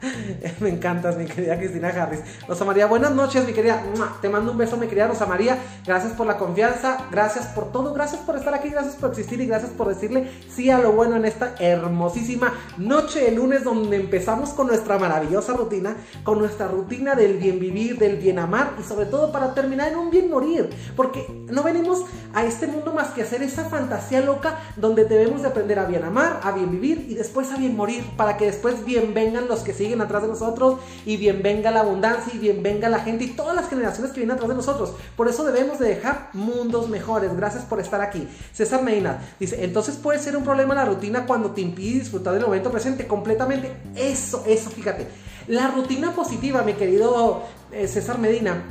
me encantas, mi querida Cristina Harris. Rosa María, buenas noches, mi querida. Te mando un beso, mi querida Rosa María. Gracias por la confianza, gracias por todo, gracias por estar aquí, gracias por existir y gracias por decirle sí a lo bueno en esta hermosísima noche de lunes donde empezamos con nuestra maravillosa rutina, con nuestra rutina del bien vivir, del bien amar y sobre todo para terminar en un bien morir. Porque no venimos a este mundo más que hacer esa fantasía loca donde debemos de aprender a bien amar, a bien vivir y después a bien morir, para que después bien vengan los que siguen atrás de nosotros y bien venga la abundancia y bien venga la gente y todas las generaciones que vienen atrás de nosotros. Por eso debemos de dejar mundos mejores. Gracias por estar aquí. César Medina dice, entonces puede ser un problema la rutina cuando te impide disfrutar del momento presente completamente. Eso, eso, fíjate. La rutina positiva, mi querido eh, César Medina,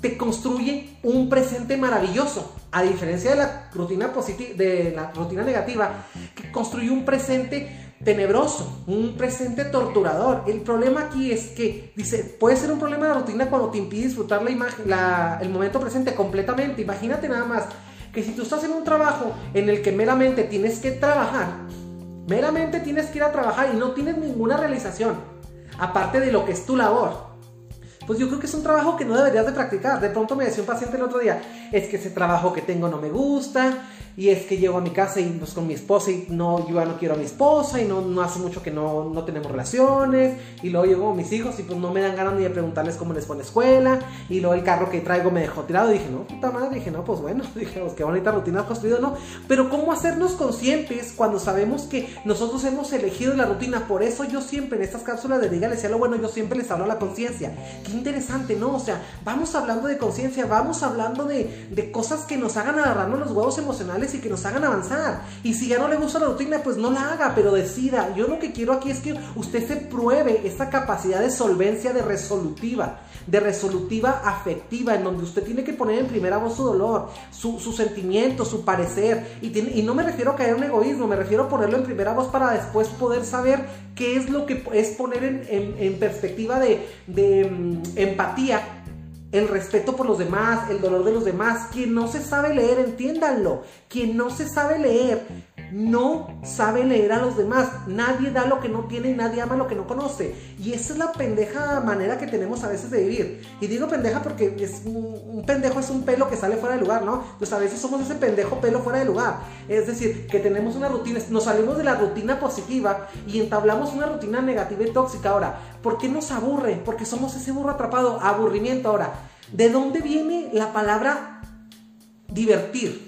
te construye un presente maravilloso, a diferencia de la rutina de la rutina negativa, que construye un presente tenebroso, un presente torturador. El problema aquí es que, dice, puede ser un problema de la rutina cuando te impide disfrutar la imagen, el momento presente completamente. Imagínate nada más que si tú estás en un trabajo en el que meramente tienes que trabajar, meramente tienes que ir a trabajar y no tienes ninguna realización, aparte de lo que es tu labor pues yo creo que es un trabajo que no deberías de practicar. De pronto me decía un paciente el otro día, es que ese trabajo que tengo no me gusta, y es que llego a mi casa y pues con mi esposa y no, yo ya no quiero a mi esposa y no, no hace mucho que no, no tenemos relaciones y luego llego a mis hijos y pues no me dan ganas ni de preguntarles cómo les fue la escuela y luego el carro que traigo me dejó tirado y dije, no, puta madre, dije, no, pues bueno, dije, pues qué bonita rutina has construido, ¿no? Pero cómo hacernos conscientes cuando sabemos que nosotros hemos elegido la rutina, por eso yo siempre en estas cápsulas de Dígale sea lo bueno, yo siempre les hablo a la conciencia, que interesante, ¿no? O sea, vamos hablando de conciencia, vamos hablando de, de, cosas que nos hagan agarrarnos los huevos emocionales y que nos hagan avanzar. Y si ya no le gusta la rutina, pues no la haga, pero decida. Yo lo que quiero aquí es que usted se pruebe esta capacidad de solvencia de resolutiva de resolutiva afectiva, en donde usted tiene que poner en primera voz su dolor, su, sentimiento, su parecer. Y, no me refiero a caer en egoísmo, me refiero a ponerlo en primera voz para después poder saber qué es lo que es poner en, perspectiva de, de mm, empatía el respeto por los demás, el dolor de los demás. Quien no se sabe leer, entiéndanlo. Quien no se sabe leer, no sabe leer a los demás. Nadie da lo que no tiene y nadie ama lo que no conoce. Y esa es la pendeja manera que tenemos a veces de vivir. Y digo pendeja porque es un, pendejo es un pelo que sale fuera de lugar, ¿no? Pues a veces somos ese pendejo pelo fuera de lugar. Es decir, que tenemos una rutina, nos salimos de la rutina positiva y entablamos una rutina negativa y tóxica. Ahora, ¿por qué nos aburre? Porque somos ese burro atrapado. Aburrimiento. Ahora, ¿de dónde viene la palabra divertir?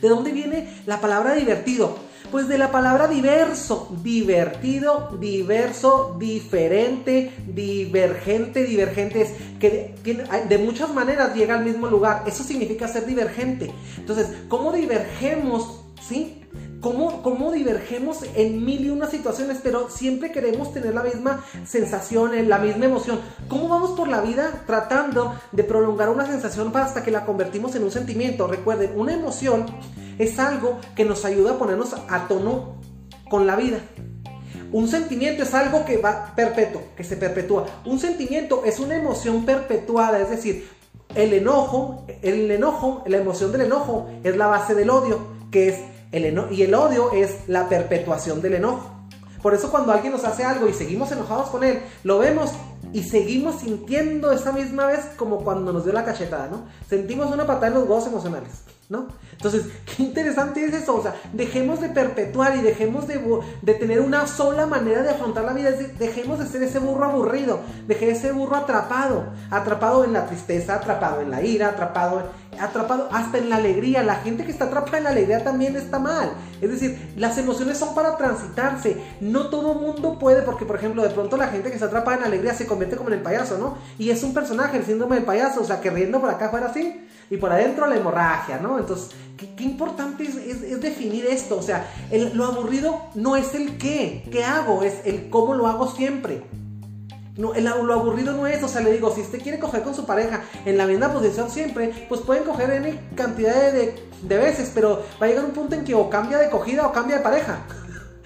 ¿De dónde viene la palabra divertido? Pues de la palabra diverso, divertido, diverso, diferente, divergente, divergente es que de, muchas maneras llega al mismo lugar. Eso significa ser divergente. Entonces, ¿cómo divergemos? ¿Sí? Cómo, divergemos en mil y unas situaciones, pero siempre queremos tener la misma sensación, la misma emoción. ¿Cómo vamos por la vida tratando de prolongar una sensación hasta que la convertimos en un sentimiento? Recuerden, una emoción es algo que nos ayuda a ponernos a tono con la vida. Un sentimiento es algo que va perpetuo, que se perpetúa. Un sentimiento es una emoción perpetuada, es decir, el enojo, el enojo, la emoción del enojo es la base del odio, que es y el odio es la perpetuación del enojo. Por eso cuando alguien nos hace algo y seguimos enojados con él, lo vemos y seguimos sintiendo esa misma vez como cuando nos dio la cachetada, ¿no? Sentimos una patada en los huevos emocionales. ¿No? Entonces, qué interesante es eso, o sea, dejemos de perpetuar y dejemos de, tener una sola manera de afrontar la vida, dejemos de ser ese burro aburrido, dejé de ese burro atrapado, atrapado en la tristeza, atrapado en la ira, atrapado, atrapado hasta en la alegría, la gente que está atrapada en la alegría también está mal, es decir, las emociones son para transitarse, no todo mundo puede, porque por ejemplo, de pronto la gente que está atrapada en la alegría se convierte como en el payaso, ¿no? Y es un personaje, el síndrome del payaso, o sea, que riendo por acá fuera así, y por adentro la hemorragia, ¿no? Entonces, qué, importante es, definir esto. O sea, lo aburrido no es el qué, qué hago, es el cómo lo hago siempre. No, lo aburrido no es, o sea, le digo, si usted quiere coger con su pareja en la misma posición siempre, pues pueden coger en cantidad de, de veces, pero va a llegar un punto en que o cambia de cogida o cambia de pareja.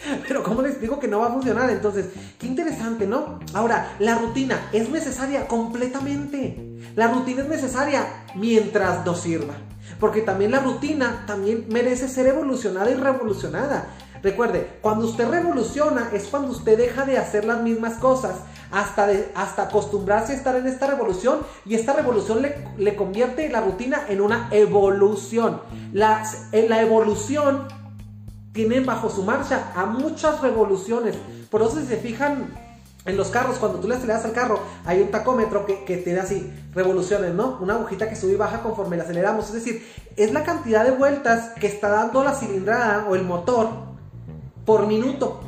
Pero ¿cómo les digo que no va a funcionar? Entonces, qué interesante, ¿no? Ahora, la rutina es necesaria completamente. La rutina es necesaria mientras nos sirva. Porque también la rutina también merece ser evolucionada y revolucionada. Recuerde, cuando usted revoluciona es cuando usted deja de hacer las mismas cosas hasta, hasta acostumbrarse a estar en esta revolución y esta revolución le, le convierte la rutina en una evolución. La, la evolución tienen bajo su marcha a muchas revoluciones. Por eso si se fijan en los carros, cuando tú le aceleras al carro, hay un tacómetro que, que te así revoluciones, ¿no? Una agujita que sube y baja conforme le aceleramos. Es decir, es la cantidad de vueltas que está dando la cilindrada o el motor por minuto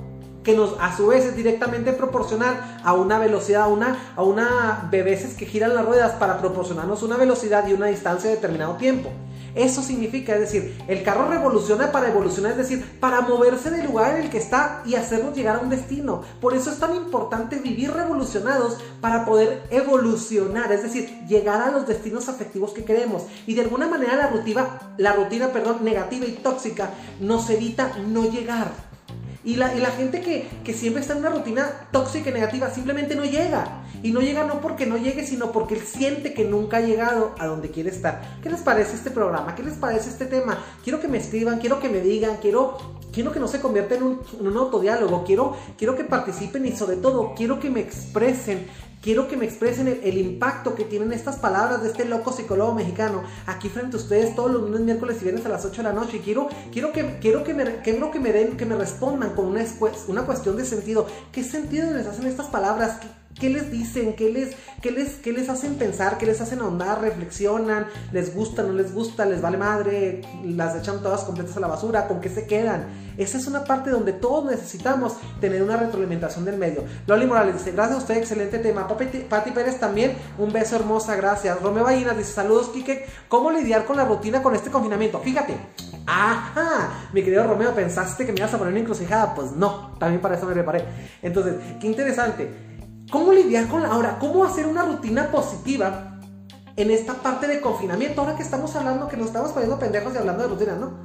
que nos a su vez es directamente proporcional a una velocidad, a una, a una veces que giran las ruedas para proporcionarnos una velocidad y una distancia de determinado tiempo. Eso significa, es decir, el carro revoluciona para evolucionar, es decir, para moverse del lugar en el que está y hacernos llegar a un destino. Por eso es tan importante vivir revolucionados para poder evolucionar, es decir, llegar a los destinos afectivos que queremos. Y de alguna manera la rutina, la rutina, perdón, negativa y tóxica nos evita no llegar. Y la, gente que, que, siempre está en una rutina tóxica y negativa simplemente no llega. Y no llega no porque no llegue, sino porque él siente que nunca ha llegado a donde quiere estar. ¿Qué les parece este programa? ¿Qué les parece este tema? Quiero que me escriban, quiero que me digan, quiero, quiero que no se convierta en un, en autodiálogo, quiero, quiero que participen y sobre todo quiero que me expresen quiero que me expresen el, impacto que tienen estas palabras de este loco psicólogo mexicano aquí frente a ustedes todos los lunes, miércoles y viernes a las 8 de la noche. Y quiero, quiero, que, quiero, que, me, quiero que me den, que me respondan con una, una cuestión de sentido. ¿Qué sentido les hacen estas palabras? ¿Qué les dicen? ¿Qué les, qué, les, ¿Qué les hacen pensar? ¿Qué les hacen ahondar? ¿Reflexionan? ¿Les gusta? ¿No les gusta? ¿Les vale madre? ¿Las echan todas completas a la basura? ¿Con qué se quedan? Esa es una parte donde todos necesitamos tener una retroalimentación del medio. Loli Morales dice, gracias a usted, excelente tema. Pati Pérez también, un beso hermosa, gracias. Romeo Ballinas dice, saludos, Kike. ¿Cómo lidiar con la rutina con este confinamiento? Fíjate, ajá, mi querido Romeo, ¿pensaste que me ibas a poner una encrucijada? Pues no, también para eso me preparé. Entonces, qué interesante. ¿Cómo lidiar con la ahora? ¿Cómo hacer una rutina positiva en esta parte de confinamiento? Ahora que estamos hablando, que nos estamos poniendo pendejos y hablando de rutina, ¿no?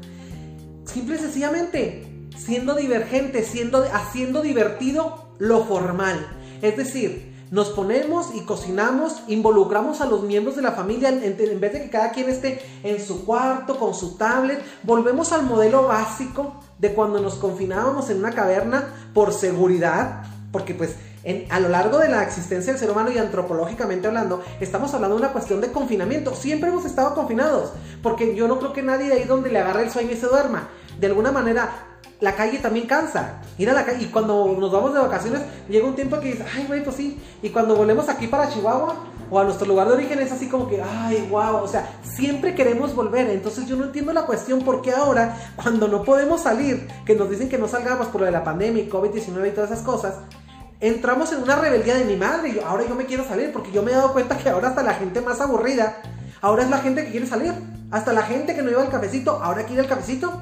Simple y sencillamente, siendo divergente, siendo, haciendo divertido lo formal. Es decir, nos ponemos y cocinamos, involucramos a los miembros de la familia en, vez de que cada quien esté en su cuarto con su tablet, volvemos al modelo básico de cuando nos confinábamos en una caverna por seguridad, porque pues a lo largo de la existencia del ser humano y antropológicamente hablando, estamos hablando de una cuestión de confinamiento. Siempre hemos estado confinados, porque yo no creo que nadie de ahí donde le agarre el sueño y se duerma. De alguna manera, la calle también cansa. Ir a la calle, y cuando nos vamos de vacaciones, llega un tiempo que dices, ay, güey, pues sí. Y cuando volvemos aquí para Chihuahua o a nuestro lugar de origen, es así como que, ay, wow. O sea, siempre queremos volver. Entonces, yo no entiendo la cuestión por qué ahora, cuando no podemos salir, que nos dicen que no salgamos por lo de la pandemia y COVID-19 y todas esas cosas, entramos en una rebeldía de mi madre. Y ahora yo me quiero salir porque yo me he dado cuenta que ahora hasta la gente más aburrida, ahora es la gente que quiere salir. Hasta la gente que no iba al cafecito, ahora quiere el cafecito.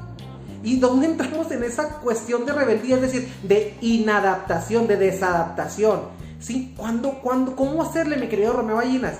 ¿Y dónde entramos en esa cuestión de rebeldía? Es decir, de inadaptación, de desadaptación. ¿Sí? ¿Cuándo, cuándo, ¿Cómo hacerle, mi querido Romeo Ballinas?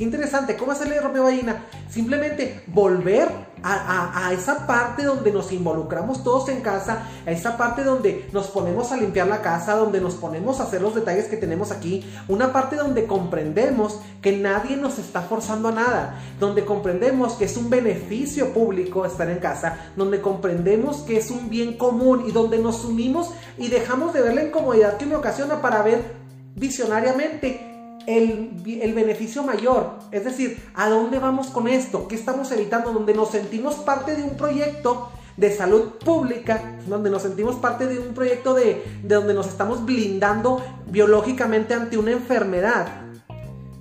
Qué interesante, ¿cómo hacerle Romeo Ballina? Simplemente volver a, esa parte donde nos involucramos todos en casa, a esa parte donde nos ponemos a limpiar la casa, donde nos ponemos a hacer los detalles que tenemos aquí, una parte donde comprendemos que nadie nos está forzando a nada, donde comprendemos que es un beneficio público estar en casa, donde comprendemos que es un bien común y donde nos unimos y dejamos de ver la incomodidad que me ocasiona para ver visionariamente el, beneficio mayor. Es decir, ¿a dónde vamos con esto? ¿Qué estamos evitando? Donde nos sentimos parte de un proyecto de salud pública, donde nos sentimos parte de un proyecto de, de donde nos estamos blindando biológicamente ante una enfermedad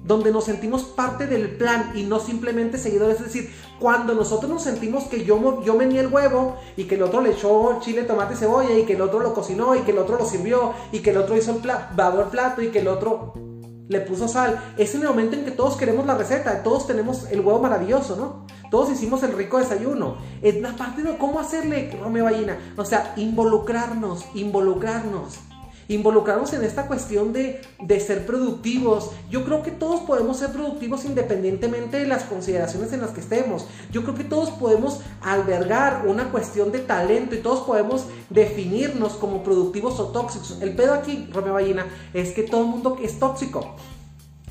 donde nos sentimos parte del plan y no simplemente seguidores. Es decir, cuando nosotros nos sentimos que yo, yo el huevo y que el otro le echó chile, tomate cebolla y que el otro lo cocinó y que el otro lo sirvió y que el otro hizo el plato, el plato y que el otro le puso sal. Es en el momento en que todos queremos la receta, todos tenemos el huevo maravilloso, ¿no? Todos hicimos el rico desayuno. Es la parte de cómo hacerle, Romeo Ballina. O sea, involucrarnos, involucrarnos involucrarnos en esta cuestión de, de, ser productivos. Yo creo que todos podemos ser productivos independientemente de las consideraciones en las que estemos. Yo creo que todos podemos albergar una cuestión de talento y todos podemos definirnos como productivos o tóxicos. El pedo aquí, Romeo Ballina, es que todo el mundo es tóxico.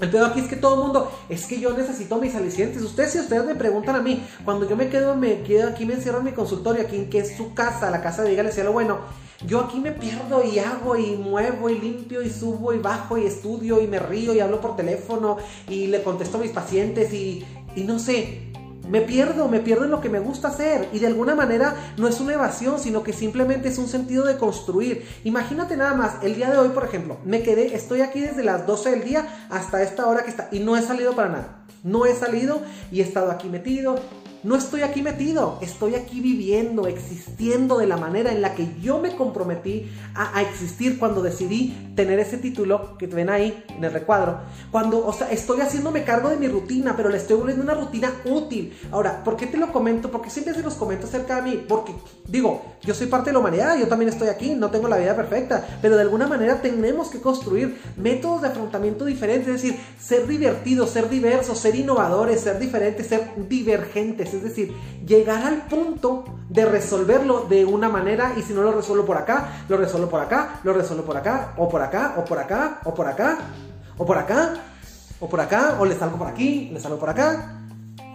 El pedo aquí es que todo el mundo, es que yo necesito mis alicientes. Ustedes, si ustedes me preguntan a mí, cuando yo me quedo, me quedo aquí, me encierro en mi consultorio, aquí en que es su casa, la casa de Dígale Cielo Bueno, yo aquí me pierdo y hago y muevo y limpio y subo y bajo y estudio y me río y hablo por teléfono y le contesto a mis pacientes y, y no sé, me pierdo, me pierdo en lo que me gusta hacer y de alguna manera no es una evasión, sino que simplemente es un sentido de construir. Imagínate nada más, el día de hoy, por ejemplo, me quedé, estoy aquí desde las 12 del día hasta esta hora que está y no he salido para nada. No he salido y he estado aquí metido no estoy aquí metido, estoy aquí viviendo, existiendo de la manera en la que yo me comprometí a, existir cuando decidí tener ese título que ven ahí en el recuadro. Cuando, o sea, estoy haciéndome cargo de mi rutina, pero le estoy volviendo una rutina útil. Ahora, ¿por qué te lo comento? Porque siempre se los comento acerca de mí. Porque, digo, yo soy parte de la humanidad, yo también estoy aquí, no tengo la vida perfecta, pero de alguna manera tenemos que construir métodos de afrontamiento diferentes, es decir, ser divertidos, ser diversos, ser innovadores, ser diferentes, ser divergentes es decir, llegar al punto de resolverlo de una manera y si no lo resuelvo por acá, lo resuelvo por acá, lo resuelvo por acá, o por acá, o por acá, o por acá, o por acá, o por acá, o le salgo por aquí, le salgo por acá.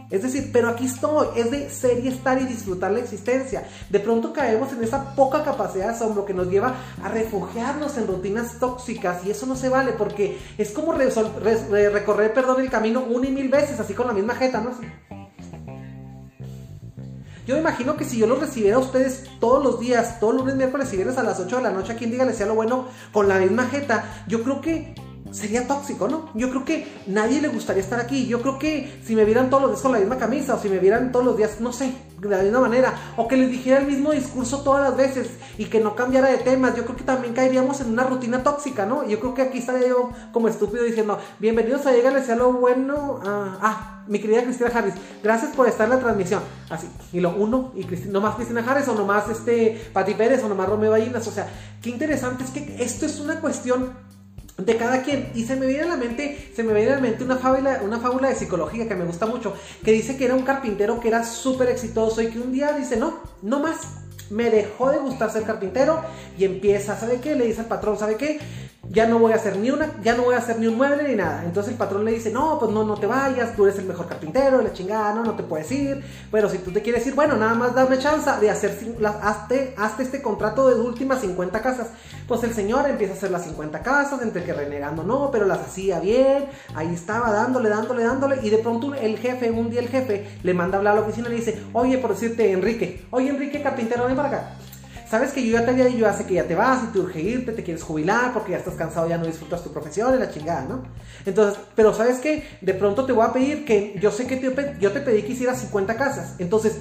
Es decir, pero aquí estoy, es de ser y estar y disfrutar la existencia. De pronto caemos en esa poca capacidad de asombro que nos lleva a refugiarnos en rutinas tóxicas y eso no se vale porque es como recorrer, perdón, el camino una y mil veces, así con la misma jeta, ¿no? Yo me imagino que si yo los recibiera a ustedes todos los días, todos lunes, miércoles y viernes a las 8 de la noche, aquí en Dígale sea lo bueno, con la misma jeta, yo creo que sería tóxico, ¿no? Yo creo que nadie le gustaría estar aquí. Yo creo que si me vieran todos los días con la misma camisa, o si me vieran todos los días, no sé, de la misma manera, o que les dijera el mismo discurso todas las veces y que no cambiara de temas, yo creo que también caeríamos en una rutina tóxica, ¿no? Yo creo que aquí estaría yo como estúpido diciendo, bienvenidos a Llega, sea lo bueno. ah, ah, mi querida Cristina Harris, gracias por estar en la transmisión. Así, y lo uno, y Cristina, nomás Cristina Harris, o nomás este Pati Pérez, o nomás Romeo Ballinas, o sea, qué interesante es que esto es una cuestión de cada quien. Y se me viene a la mente, se me viene a la mente una fábula, una fábula de psicología que me gusta mucho, que dice que era un carpintero que era súper exitoso y que un día dice, no, no más. Me dejó de gustar ser carpintero y empieza, ¿sabe qué? Le dice al patrón, ¿sabe qué? Ya no voy a hacer ni una, ya no voy a hacer ni un mueble ni nada. Entonces el patrón le dice, no, pues no, no te vayas, tú eres el mejor carpintero, la chingada, no, no te puedes ir. Pero si tú te quieres ir, bueno, nada más dame chance de hacer, hazte, hazte este contrato de últimas 50 casas. Pues el señor empieza a hacer las 50 casas, entre que renegando no, pero las hacía bien, ahí estaba dándole, dándole, dándole. Y de pronto el jefe, un día el jefe, le manda a hablar a la oficina y le dice, oye, por decirte, Enrique, oye, Enrique, carpintero, ven para acá sabes que yo ya te había dicho, hace que ya te vas y te urge irte, te quieres jubilar porque ya estás cansado, ya no disfrutas tu profesión y la chingada, ¿no? Entonces, pero sabes que de pronto te voy a pedir que yo sé que te, yo te pedí que hicieras 50 casas, entonces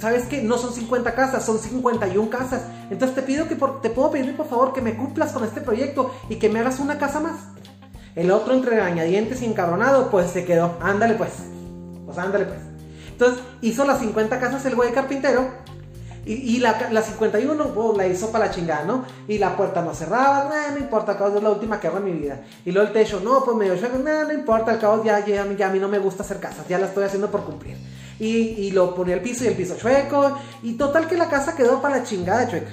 ¿sabes qué? No son 50 casas, son 51 casas. Entonces te pido que te puedo pedir por favor que me cumplas con este proyecto y que me hagas una casa más. El otro entre añadientes y encabronado, pues se quedó. Ándale pues. Pues ándale pues. Entonces hizo las 50 casas el güey carpintero y, la, la, 51, pues, la hizo para la chingada, ¿no? Y la puerta no cerraba, no importa, al cabo es la última que hago en mi vida. Y luego el techo, no, pues medio chueco, no, no importa, al cabo ya, ya, ya, a mí no me gusta hacer casas, ya la estoy haciendo por cumplir. Y, y lo ponía el piso y el piso chueco, y total que la casa quedó para la chingada chueca.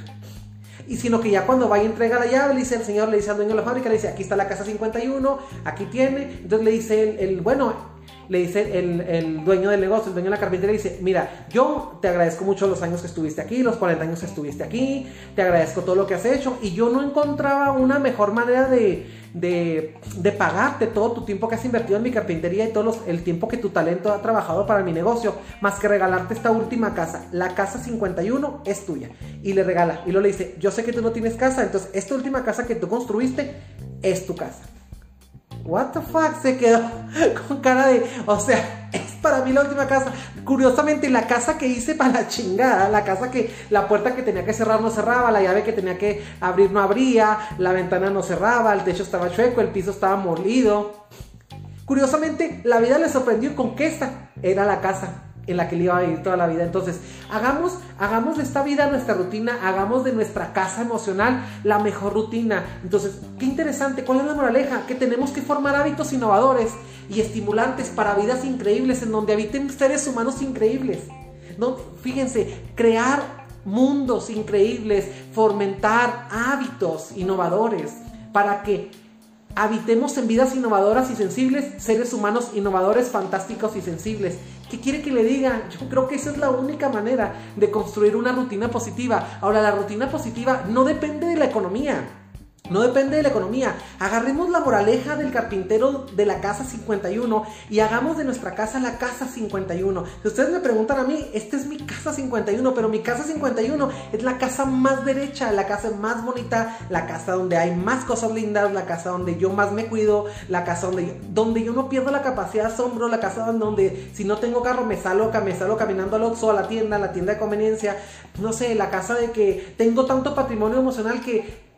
Y sino que ya cuando va y entrega la llave, le dice el señor, le dice al dueño de la fábrica, le dice, aquí está la casa 51, aquí tiene. Entonces le dice el, el bueno, le dice el, dueño del negocio, el dueño de la carpintería, dice, mira, yo te agradezco mucho los años que estuviste aquí, los 40 años que estuviste aquí, te agradezco todo lo que has hecho y yo no encontraba una mejor manera de, de, de pagarte todo tu tiempo que has invertido en mi carpintería y todo el tiempo que tu talento ha trabajado para mi negocio, más que regalarte esta última casa. La casa 51 es tuya. Y le regala. Y luego le dice, yo sé que tú no tienes casa, entonces esta última casa que tú construiste es tu casa. What the fuck se quedó con cara de, o sea, es para mí la última casa. Curiosamente, la casa que hice para la chingada, la casa que la puerta que tenía que cerrar no cerraba, la llave que tenía que abrir no abría, la ventana no cerraba, el techo estaba chueco, el piso estaba molido. Curiosamente, la vida le sorprendió con que esta era la casa en la que le iba a vivir toda la vida. Entonces, hagamos, hagamos de esta vida nuestra rutina, hagamos de nuestra casa emocional la mejor rutina. Entonces, qué interesante, ¿cuál es la moraleja? Que tenemos que formar hábitos innovadores y estimulantes para vidas increíbles en donde habiten seres humanos increíbles. ¿No? Fíjense, crear mundos increíbles, fomentar hábitos innovadores para que habitemos en vidas innovadoras y sensibles, seres humanos innovadores, fantásticos y sensibles. ¿Qué quiere que le diga? Yo creo que esa es la única manera de construir una rutina positiva. Ahora, la rutina positiva no depende de la economía. No depende de la economía. Agarremos la moraleja del carpintero de la casa 51 y hagamos de nuestra casa la casa 51. Si ustedes me preguntan a mí, esta es mi casa 51, pero mi casa 51 es la casa más derecha, la casa más bonita, la casa donde hay más cosas lindas, la casa donde yo más me cuido, la casa donde yo, donde yo no pierdo la capacidad de asombro, la casa donde si no tengo carro me salgo, me salgo caminando al Oxxo, a la tienda, a la tienda de conveniencia, no sé, la casa de que tengo tanto patrimonio emocional que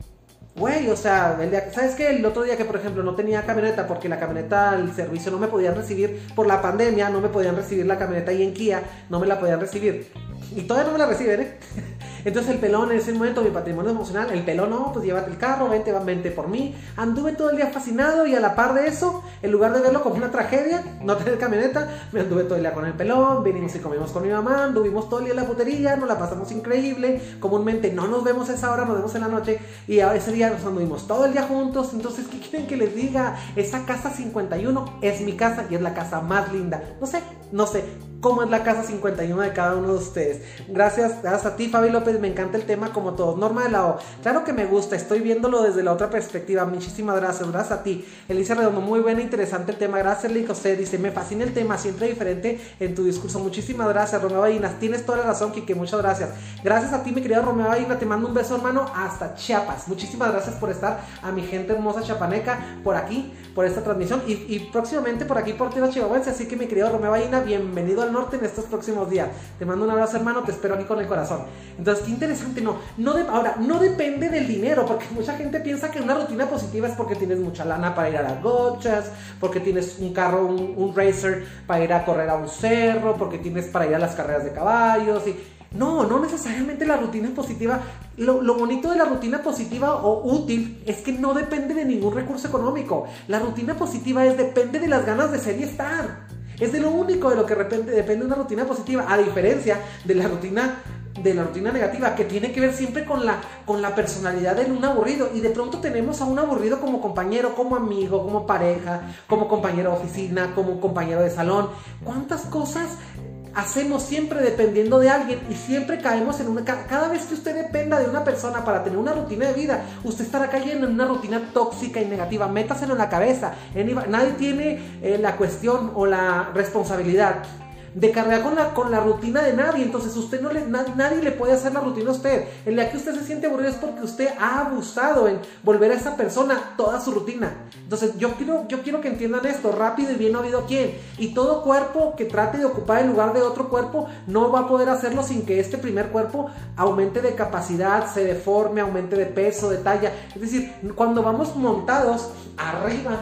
Güey, o sea, el día, ¿sabes qué? El otro día que, por ejemplo, no tenía camioneta porque la camioneta, el servicio no me podían recibir por la pandemia, no me podían recibir la camioneta ahí en Kia, no me la podían recibir. Y todavía no me la reciben, ¿eh? Entonces el pelón en ese momento, mi patrimonio emocional, el pelón, no, pues llévate el carro, vente, vente por mí. Anduve todo el día fascinado y a la par de eso, en lugar de verlo como una tragedia, no tener camioneta, me anduve todo el día con el pelón, vinimos y comimos con mi mamá, anduvimos todo el día en la putería, nos la pasamos increíble. Comúnmente no nos vemos a esa hora, nos vemos en la noche y a ese día nos anduvimos todo el día juntos. Entonces, ¿qué quieren que les diga? Esa casa 51 es mi casa y es la casa más linda. No sé, no sé cómo es la casa 51 de cada uno de ustedes. Gracias, gracias a ti, Fabi López, me encanta el tema como todos. Norma de la O, claro que me gusta, estoy viéndolo desde la otra perspectiva. Muchísimas gracias, gracias a ti. Elisa Redondo, muy buena, interesante el tema. Gracias, Lick José, dice, me fascina el tema, siempre diferente en tu discurso. Muchísimas gracias, Romeo Bainas. Tienes toda la razón, Kike, muchas gracias. Gracias a ti, mi querida Romeo Bainas, te mando un beso, hermano, hasta Chiapas. Muchísimas gracias por estar a mi gente hermosa chapaneca por aquí, por esta transmisión y, próximamente por aquí por Tierra Chihuahuense. Así que mi querido Romeo Ballina, bienvenido al norte en estos próximos días. Te mando un abrazo, hermano, te espero aquí con el corazón. Entonces, qué interesante, no, no de, ahora, no depende del dinero, porque mucha gente piensa que una rutina positiva es porque tienes mucha lana para ir a las gochas, porque tienes un carro, un, un racer para ir a correr a un cerro, porque tienes para ir a las carreras de caballos y no, no necesariamente la rutina positiva. Lo, bonito de la rutina positiva o útil es que no depende de ningún recurso económico. La rutina positiva es depende de las ganas de ser y estar. Es de lo único de lo que depende, depende una rutina positiva, a diferencia de la rutina de la rutina negativa, que tiene que ver siempre con la, con la personalidad de un aburrido. Y de pronto tenemos a un aburrido como compañero, como amigo, como pareja, como compañero de oficina, como compañero de salón. ¿Cuántas cosas hacemos siempre dependiendo de alguien y siempre caemos en una... Cada vez que usted dependa de una persona para tener una rutina de vida, usted estará cayendo en una rutina tóxica y negativa. Métaselo en la cabeza. Nadie tiene eh, la cuestión o la responsabilidad de cargar con la, con la rutina de nadie. Entonces usted no le, nadie le puede hacer la rutina a usted. El día que usted se siente aburrido es porque usted ha abusado en volver a esa persona toda su rutina. Entonces yo quiero, yo quiero que entiendan esto, rápido y bien oído quién. Y todo cuerpo que trate de ocupar el lugar de otro cuerpo no va a poder hacerlo sin que este primer cuerpo aumente de capacidad, se deforme, aumente de peso, de talla. Es decir, cuando vamos montados arriba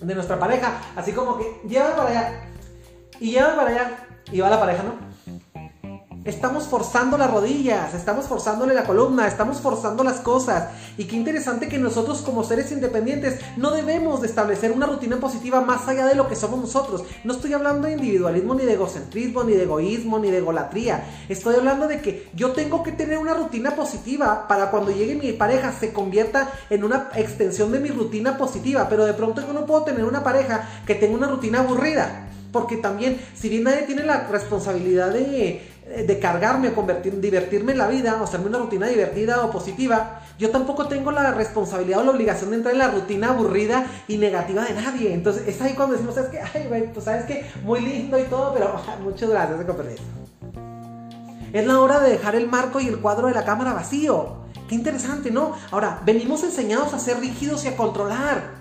de nuestra pareja, así como que lleva para allá, y llevan para allá. Y va la pareja, ¿no? Estamos forzando las rodillas, estamos forzándole la columna, estamos forzando las cosas. Y qué interesante que nosotros como seres independientes no debemos de establecer una rutina positiva más allá de lo que somos nosotros. No estoy hablando de individualismo, ni de egocentrismo, ni de egoísmo, ni de egolatría. Estoy hablando de que yo tengo que tener una rutina positiva para cuando llegue mi pareja se convierta en una extensión de mi rutina positiva. Pero de pronto yo no puedo tener una pareja que tenga una rutina aburrida. Porque también, si bien nadie tiene la responsabilidad de, de cargarme o convertir, divertirme en la vida, o hacerme una rutina divertida o positiva, yo tampoco tengo la responsabilidad o la obligación de entrar en la rutina aburrida y negativa de nadie. Entonces, es ahí cuando decimos, ¿sabes qué? Ay, güey, pues sabes que muy lindo y todo, pero muchas gracias de comprender. Es la hora de dejar el marco y el cuadro de la cámara vacío. Qué interesante, ¿no? Ahora, venimos enseñados a ser rígidos y a controlar.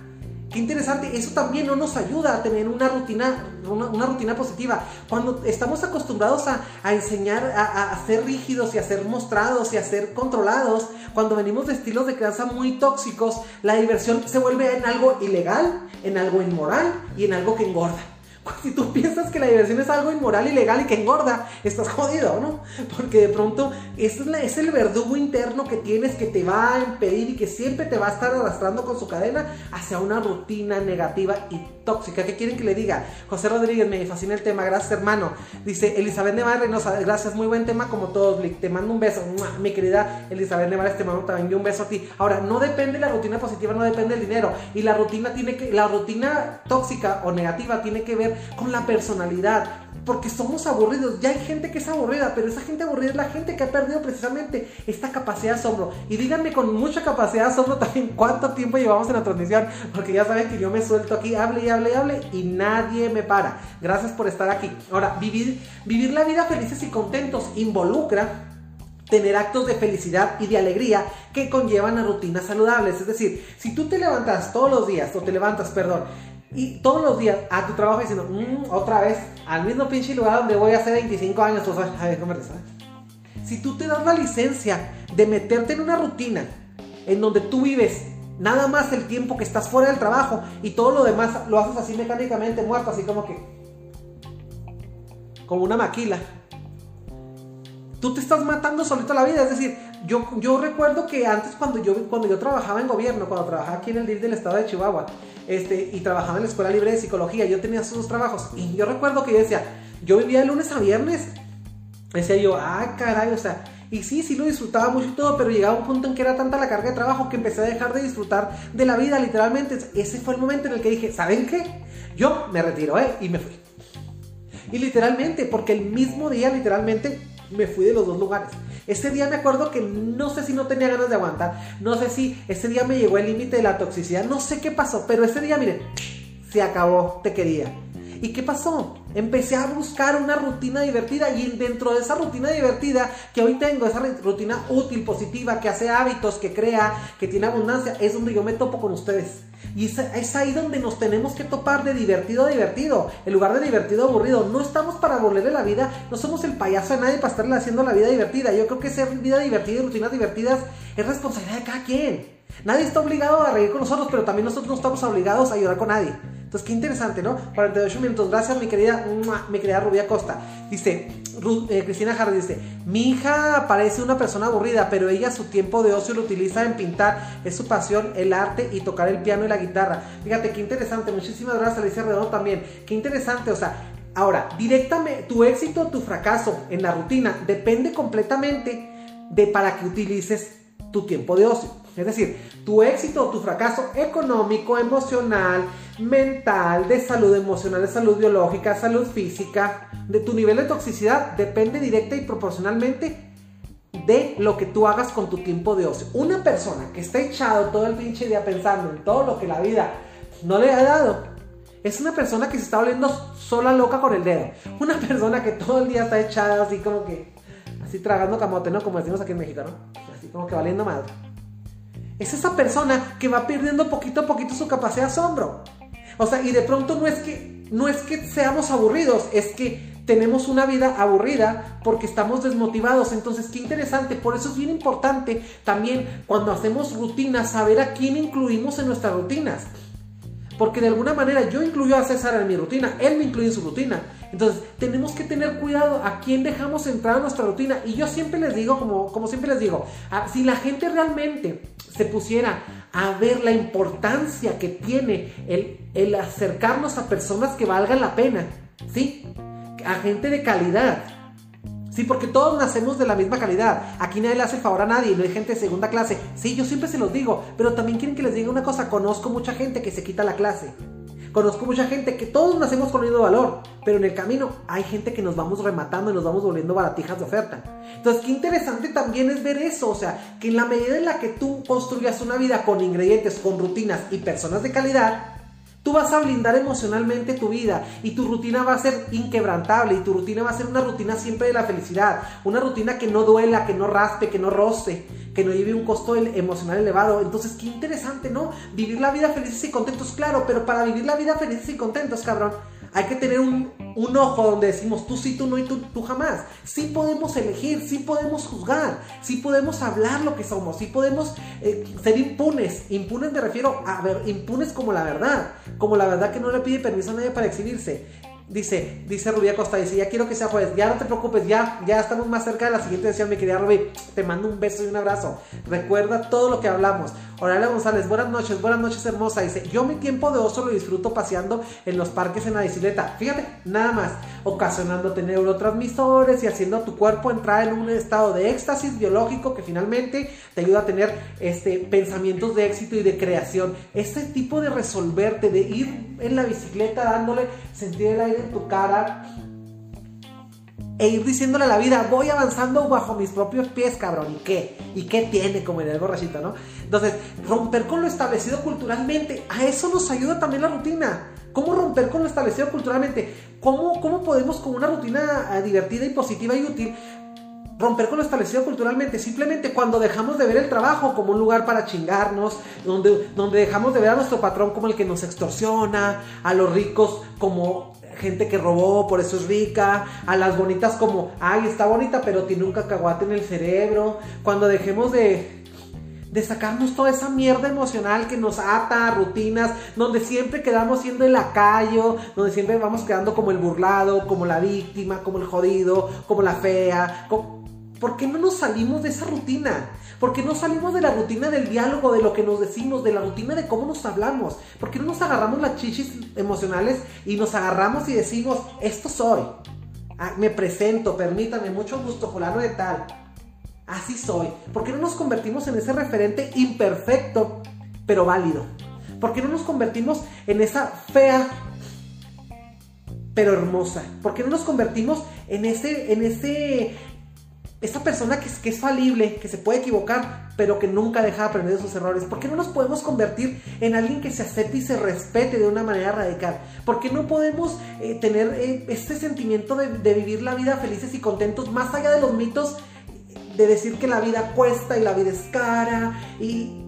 Qué interesante, eso también no nos ayuda a tener una rutina, una, rutina positiva. Cuando estamos acostumbrados a, enseñar a, a, ser rígidos y a ser mostrados y a ser controlados, cuando venimos de estilos de crianza muy tóxicos, la diversión se vuelve en algo ilegal, en algo inmoral y en algo que engorda. Si tú piensas que la diversión es algo inmoral, ilegal y que engorda, estás jodido, ¿no? Porque de pronto es, es el verdugo interno que tienes que te va a impedir y que siempre te va a estar arrastrando con su cadena hacia una rutina negativa y tóxica. ¿Qué quieren que le diga? José Rodríguez, me fascina el tema, gracias hermano. Dice Elizabeth Nevares Reynosa, gracias, muy buen tema como todos, te mando un beso. Mi querida Elizabeth Nevares, te mando también un beso a ti. Ahora, no depende la rutina positiva, no depende del dinero. Y la rutina tiene que, la rutina tóxica o negativa tiene que ver con la personalidad, porque somos aburridos. Ya hay gente que es aburrida, pero esa gente aburrida es la gente que ha perdido precisamente esta capacidad de asombro. Y díganme con mucha capacidad de asombro también cuánto tiempo llevamos en la transmisión, porque ya saben que yo me suelto aquí, hable y hable y hable, y nadie me para. Gracias por estar aquí. Ahora, vivir, vivir la vida felices y contentos involucra tener actos de felicidad y de alegría que conllevan a rutinas saludables. Es decir, si tú te levantas todos los días, o te levantas, perdón, y todos los días a tu trabajo diciendo, mmm, otra vez, al mismo pinche lugar donde voy hace 25 años, pues, a ver, ¿cómo Si tú te das la licencia de meterte en una rutina en donde tú vives nada más el tiempo que estás fuera del trabajo y todo lo demás lo haces así mecánicamente muerto, así como que, como una maquila. Tú te estás matando solito la vida, es decir, yo, yo recuerdo que antes cuando yo, cuando yo trabajaba en gobierno, cuando trabajaba aquí en el DIF del estado de Chihuahua, este, y trabajaba en la Escuela Libre de Psicología, yo tenía esos trabajos. Y yo recuerdo que yo decía, yo vivía de lunes a viernes. Decía yo, ah, caray, o sea, y sí, sí lo disfrutaba mucho y todo, pero llegaba un punto en que era tanta la carga de trabajo que empecé a dejar de disfrutar de la vida, literalmente. Ese fue el momento en el que dije, ¿saben qué? Yo me retiro, ¿eh? Y me fui. Y literalmente, porque el mismo día, literalmente, me fui de los dos lugares. Ese día me acuerdo que no sé si no tenía ganas de aguantar, no sé si ese día me llegó el límite de la toxicidad, no sé qué pasó, pero ese día, miren, se acabó, te quería. ¿Y qué pasó? Empecé a buscar una rutina divertida y dentro de esa rutina divertida que hoy tengo, esa rutina útil, positiva, que hace hábitos, que crea, que tiene abundancia, es donde yo me topo con ustedes. Y es, ahí donde nos tenemos que topar de divertido a divertido, en lugar de divertido a aburrido. No estamos para volverle la vida, no somos el payaso de nadie para estarle haciendo la vida divertida. Yo creo que ser vida divertida y rutinas divertidas es responsabilidad de cada quien. Nadie está obligado a reír con nosotros, pero también nosotros no estamos obligados a llorar con nadie. Entonces, qué interesante, ¿no? 48 minutos. Gracias, mi querida, mi querida Rubia Costa. Dice, eh, Cristina Jara dice, mi hija parece una persona aburrida, pero ella su tiempo de ocio lo utiliza en pintar. Es su pasión, el arte y tocar el piano y la guitarra. Fíjate, qué interesante. Muchísimas gracias, Alicia Redondo también. Qué interesante, o sea, ahora, directamente, tu éxito o tu fracaso en la rutina depende completamente de para qué utilices tu tiempo de ocio. Es decir, tu éxito o tu fracaso económico, emocional, mental, de salud emocional, de salud biológica, salud física, de tu nivel de toxicidad, depende directa y proporcionalmente de lo que tú hagas con tu tiempo de ocio. Una persona que está echado todo el pinche día pensando en todo lo que la vida no le ha dado, es una persona que se está volviendo sola loca con el dedo. Una persona que todo el día está echada así como que, así tragando camote, ¿no? Como decimos aquí en México, ¿no? Así como que valiendo madre. Es esa persona que va perdiendo poquito a poquito su capacidad de asombro. O sea, y de pronto no es que no es que seamos aburridos, es que tenemos una vida aburrida porque estamos desmotivados. Entonces, qué interesante. Por eso es bien importante también cuando hacemos rutinas saber a quién incluimos en nuestras rutinas. Porque de alguna manera yo incluyo a César en mi rutina, él me incluye en su rutina. Entonces, tenemos que tener cuidado a quién dejamos entrar a nuestra rutina. Y yo siempre les digo, como, como siempre les digo, si la gente realmente se pusiera a ver la importancia que tiene el, el acercarnos a personas que valgan la pena, ¿sí? A gente de calidad. Sí, porque todos nacemos de la misma calidad. Aquí nadie le hace favor a nadie, no hay gente de segunda clase. Sí, yo siempre se los digo, pero también quieren que les diga una cosa, conozco mucha gente que se quita la clase. Conozco mucha gente que todos nacemos con el mismo valor, pero en el camino hay gente que nos vamos rematando y nos vamos volviendo baratijas de oferta. Entonces, qué interesante también es ver eso, o sea, que en la medida en la que tú construyas una vida con ingredientes, con rutinas y personas de calidad, Tú vas a blindar emocionalmente tu vida y tu rutina va a ser inquebrantable y tu rutina va a ser una rutina siempre de la felicidad, una rutina que no duela, que no raspe, que no roce, que no lleve un costo emocional elevado. Entonces, qué interesante, ¿no? Vivir la vida felices y contentos, claro, pero para vivir la vida felices y contentos, cabrón, hay que tener un, ojo donde decimos tú sí, tú no y tú, tú jamás. Sí podemos elegir, sí podemos juzgar, sí podemos hablar lo que somos, sí podemos eh, ser impunes. Impunes me refiero a ver, impunes como la verdad, como la verdad que no le pide permiso a nadie para exhibirse. Dice, dice Rubia Costa, dice, ya quiero que sea jueves, ya no te preocupes, ya, ya estamos más cerca de la siguiente sesión, mi querida Rubí, te mando un beso y un abrazo, recuerda todo lo que hablamos. Oralia González, buenas noches, buenas noches hermosa, dice, yo mi tiempo de oso lo disfruto paseando en los parques en la bicicleta, fíjate, nada más, ocasionándote neurotransmisores y haciendo a tu cuerpo entrar en un estado de éxtasis biológico que finalmente te ayuda a tener este, pensamientos de éxito y de creación. Este tipo de resolverte, de ir en la bicicleta dándole, sentir el aire en tu cara e ir diciéndole a la vida, voy avanzando bajo mis propios pies, cabrón. ¿Y qué? ¿Y qué tiene? Como en el borrachito, ¿no? Entonces, romper con lo establecido culturalmente, a eso nos ayuda también la rutina. ¿Cómo romper con lo establecido culturalmente? ¿Cómo, cómo podemos con una rutina eh, divertida y positiva y útil romper con lo establecido culturalmente. Simplemente cuando dejamos de ver el trabajo como un lugar para chingarnos, donde, donde dejamos de ver a nuestro patrón como el que nos extorsiona, a los ricos como gente que robó, por eso es rica, a las bonitas como, ay, está bonita, pero tiene un cacahuate en el cerebro. Cuando dejemos de, de sacarnos toda esa mierda emocional que nos ata a rutinas, donde siempre quedamos siendo el lacayo, donde siempre vamos quedando como el burlado, como la víctima, como el jodido, como la fea. ¿Por qué no nos salimos de esa rutina? ¿Por qué no salimos de la rutina del diálogo, de lo que nos decimos, de la rutina de cómo nos hablamos? ¿Por qué no nos agarramos las chichis emocionales y nos agarramos y decimos, esto soy? Ah, me presento, permítame, mucho gusto, fulano de tal. Así soy. ¿Por qué no nos convertimos en ese referente imperfecto, pero válido? ¿Por qué no nos convertimos en esa fea pero hermosa? ¿Por qué no nos convertimos en ese, en ese, esa persona que es, falible, que se puede equivocar, pero que nunca deja de aprender de sus errores? ¿Por qué no nos podemos convertir en alguien que se acepte y se respete de una manera radical? ¿Por qué no podemos eh, tener eh, este sentimiento de, de vivir la vida felices y contentos más allá de los mitos de decir que la vida cuesta y la vida es cara y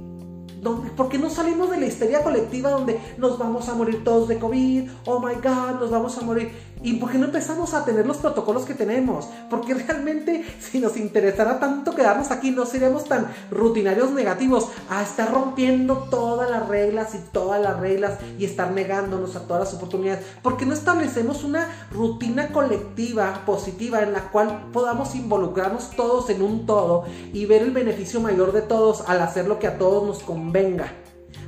¿Por qué no salimos de la histeria colectiva donde nos vamos a morir todos de COVID? Oh my God, nos vamos a morir. ¿Y por qué no empezamos a tener los protocolos que tenemos? Porque realmente si nos interesara tanto quedarnos aquí, no seríamos tan rutinarios negativos a estar rompiendo todas las reglas y todas las reglas y estar negándonos a todas las oportunidades. ¿Por qué no establecemos una rutina colectiva positiva en la cual podamos involucrarnos todos en un todo y ver el beneficio mayor de todos al hacer lo que a todos nos convenga?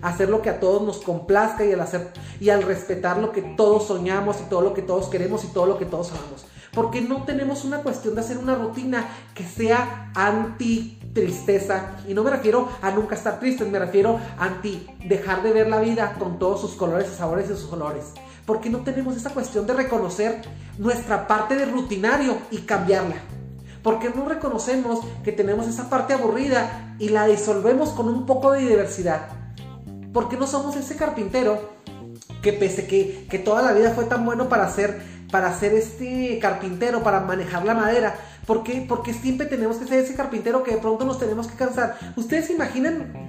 Hacer lo que a todos nos complazca y al hacer y al respetar lo que todos soñamos y todo lo que todos queremos y todo lo que todos amamos. Porque no tenemos una cuestión de hacer una rutina que sea anti tristeza. Y no me refiero a nunca estar tristes, me refiero a anti dejar de ver la vida con todos sus colores, sus sabores y sus olores. Porque no tenemos esa cuestión de reconocer nuestra parte de rutinario y cambiarla. Porque no reconocemos que tenemos esa parte aburrida y la disolvemos con un poco de diversidad. ¿Por qué no somos ese carpintero que pese que, que toda la vida fue tan bueno para ser, para este carpintero, para manejar la madera? ¿Por qué? Porque siempre tenemos que ser ese carpintero que de pronto nos tenemos que cansar. ¿Ustedes se imaginan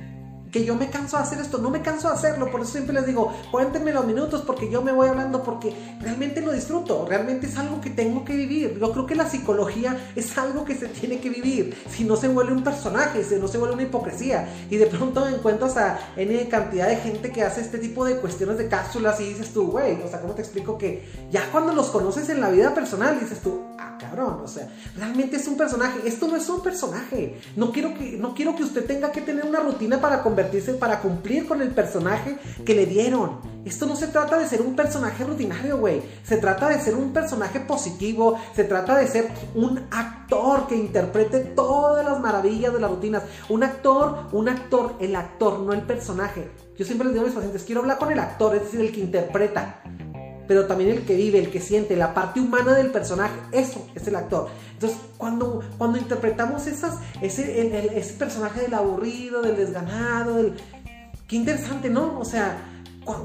que yo me canso de hacer esto, no me canso de hacerlo, por eso siempre les digo, cuéntenme los minutos porque yo me voy hablando porque realmente lo disfruto, realmente es algo que tengo que vivir. Yo creo que la psicología es algo que se tiene que vivir, si no se vuelve un personaje, si no se vuelve una hipocresía y de pronto encuentras a N cantidad de gente que hace este tipo de cuestiones de cápsulas y dices tú, güey, o sea, ¿cómo te explico que ya cuando los conoces en la vida personal dices tú, ah, cabrón, o sea, realmente es un personaje, esto no es un personaje, no quiero que, no quiero que usted tenga que tener una rutina para para cumplir con el personaje que le dieron. Esto no se trata de ser un personaje rutinario, güey. Se trata de ser un personaje positivo. Se trata de ser un actor que interprete todas las maravillas de las rutinas. Un actor, un actor, el actor, no el personaje. Yo siempre les digo a mis pacientes, quiero hablar con el actor, es decir, el que interpreta pero también el que vive, el que siente, la parte humana del personaje, eso es el actor. Entonces, cuando, cuando interpretamos esas, ese, ese personaje del aburrido, del desganado, del... Qué interesante, ¿no? O sea,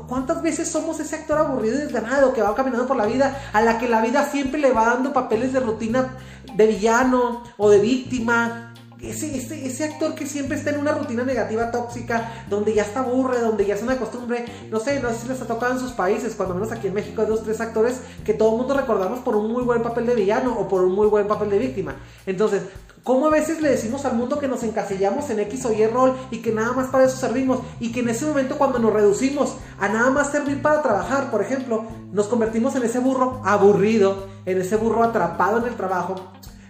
¿cuántas veces somos ese actor aburrido y desganado que va caminando por la vida, a la que la vida siempre le va dando papeles de rutina de villano o de víctima, ese, ese, actor que siempre está en una rutina negativa tóxica, donde ya está aburre, donde ya es una costumbre, no sé, no sé si les ha tocado en sus países, cuando menos aquí en México hay dos, tres actores que todo el mundo recordamos por un muy buen papel de villano o por un muy buen papel de víctima. Entonces, ¿cómo a veces le decimos al mundo que nos encasillamos en X o Y rol y que nada más para eso servimos? Y que en ese momento cuando nos reducimos a nada más servir para trabajar, por ejemplo, nos convertimos en ese burro aburrido, en ese burro atrapado en el trabajo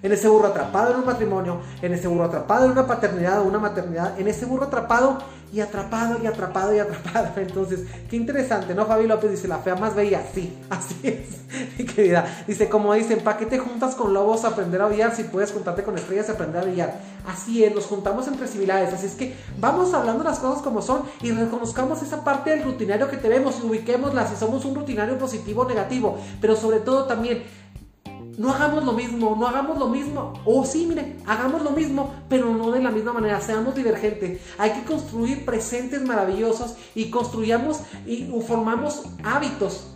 en ese burro atrapado en un matrimonio, en ese burro atrapado en una paternidad o una maternidad, en ese burro atrapado y atrapado y atrapado y atrapado. Entonces, qué interesante, ¿no? Fabi López dice, la fea más bella, sí, así es, mi querida. Dice, como dicen, ¿para qué te juntas con lobos a aprender a billar si puedes juntarte con estrellas y aprender a billar? Así es, nos juntamos entre similares, así es que vamos hablando las cosas como son y reconozcamos esa parte del rutinario que tenemos y ubiquémosla si somos un rutinario positivo o negativo, pero sobre todo también no hagamos lo mismo, no hagamos lo mismo. O sí, miren, hagamos lo mismo, pero no de la misma manera, seamos divergentes. Hay que construir presentes maravillosos y construyamos y formamos hábitos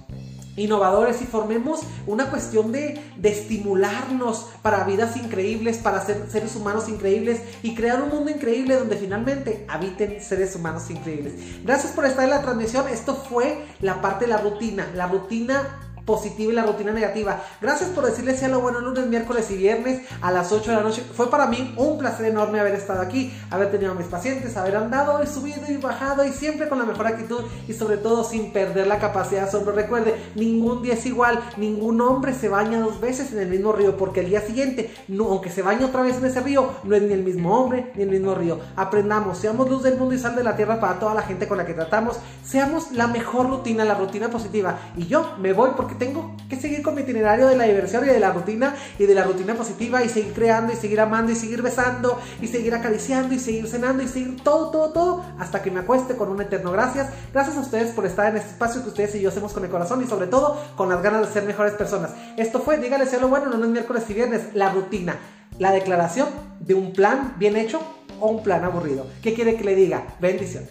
innovadores y formemos una cuestión de, de, estimularnos para vidas increíbles, para ser seres humanos increíbles y crear un mundo increíble donde finalmente habiten seres humanos increíbles. Gracias por estar en la transmisión. Esto fue la parte de la rutina, la rutina positiva y la rutina negativa. Gracias por decirle sí a lo bueno lunes, miércoles y viernes a las 8 de la noche. Fue para mí un placer enorme haber estado aquí, haber tenido a mis pacientes, haber andado y subido y bajado y siempre con la mejor actitud y sobre todo sin perder la capacidad de asombro. Recuerde, ningún día es igual, ningún hombre se baña dos veces en el mismo río porque el día siguiente, aunque se bañe otra vez en ese río, no es ni el mismo hombre ni el mismo río. Aprendamos, seamos luz del mundo y sal de la tierra para toda la gente con la que tratamos, seamos la mejor rutina, la rutina positiva. Y yo me voy porque tengo que seguir con mi itinerario de la diversión y de la rutina y de la rutina positiva y seguir creando y seguir amando y seguir besando y seguir acariciando y seguir cenando y seguir todo, todo, todo hasta que me acueste con un eterno gracias. Gracias a ustedes por estar en este espacio que ustedes y yo hacemos con el corazón y sobre todo con las ganas de ser mejores personas. Esto fue, dígale sea lo bueno, no es miércoles y viernes, la rutina, la declaración de un plan bien hecho o un plan aburrido. ¿Qué quiere que le diga? Bendiciones.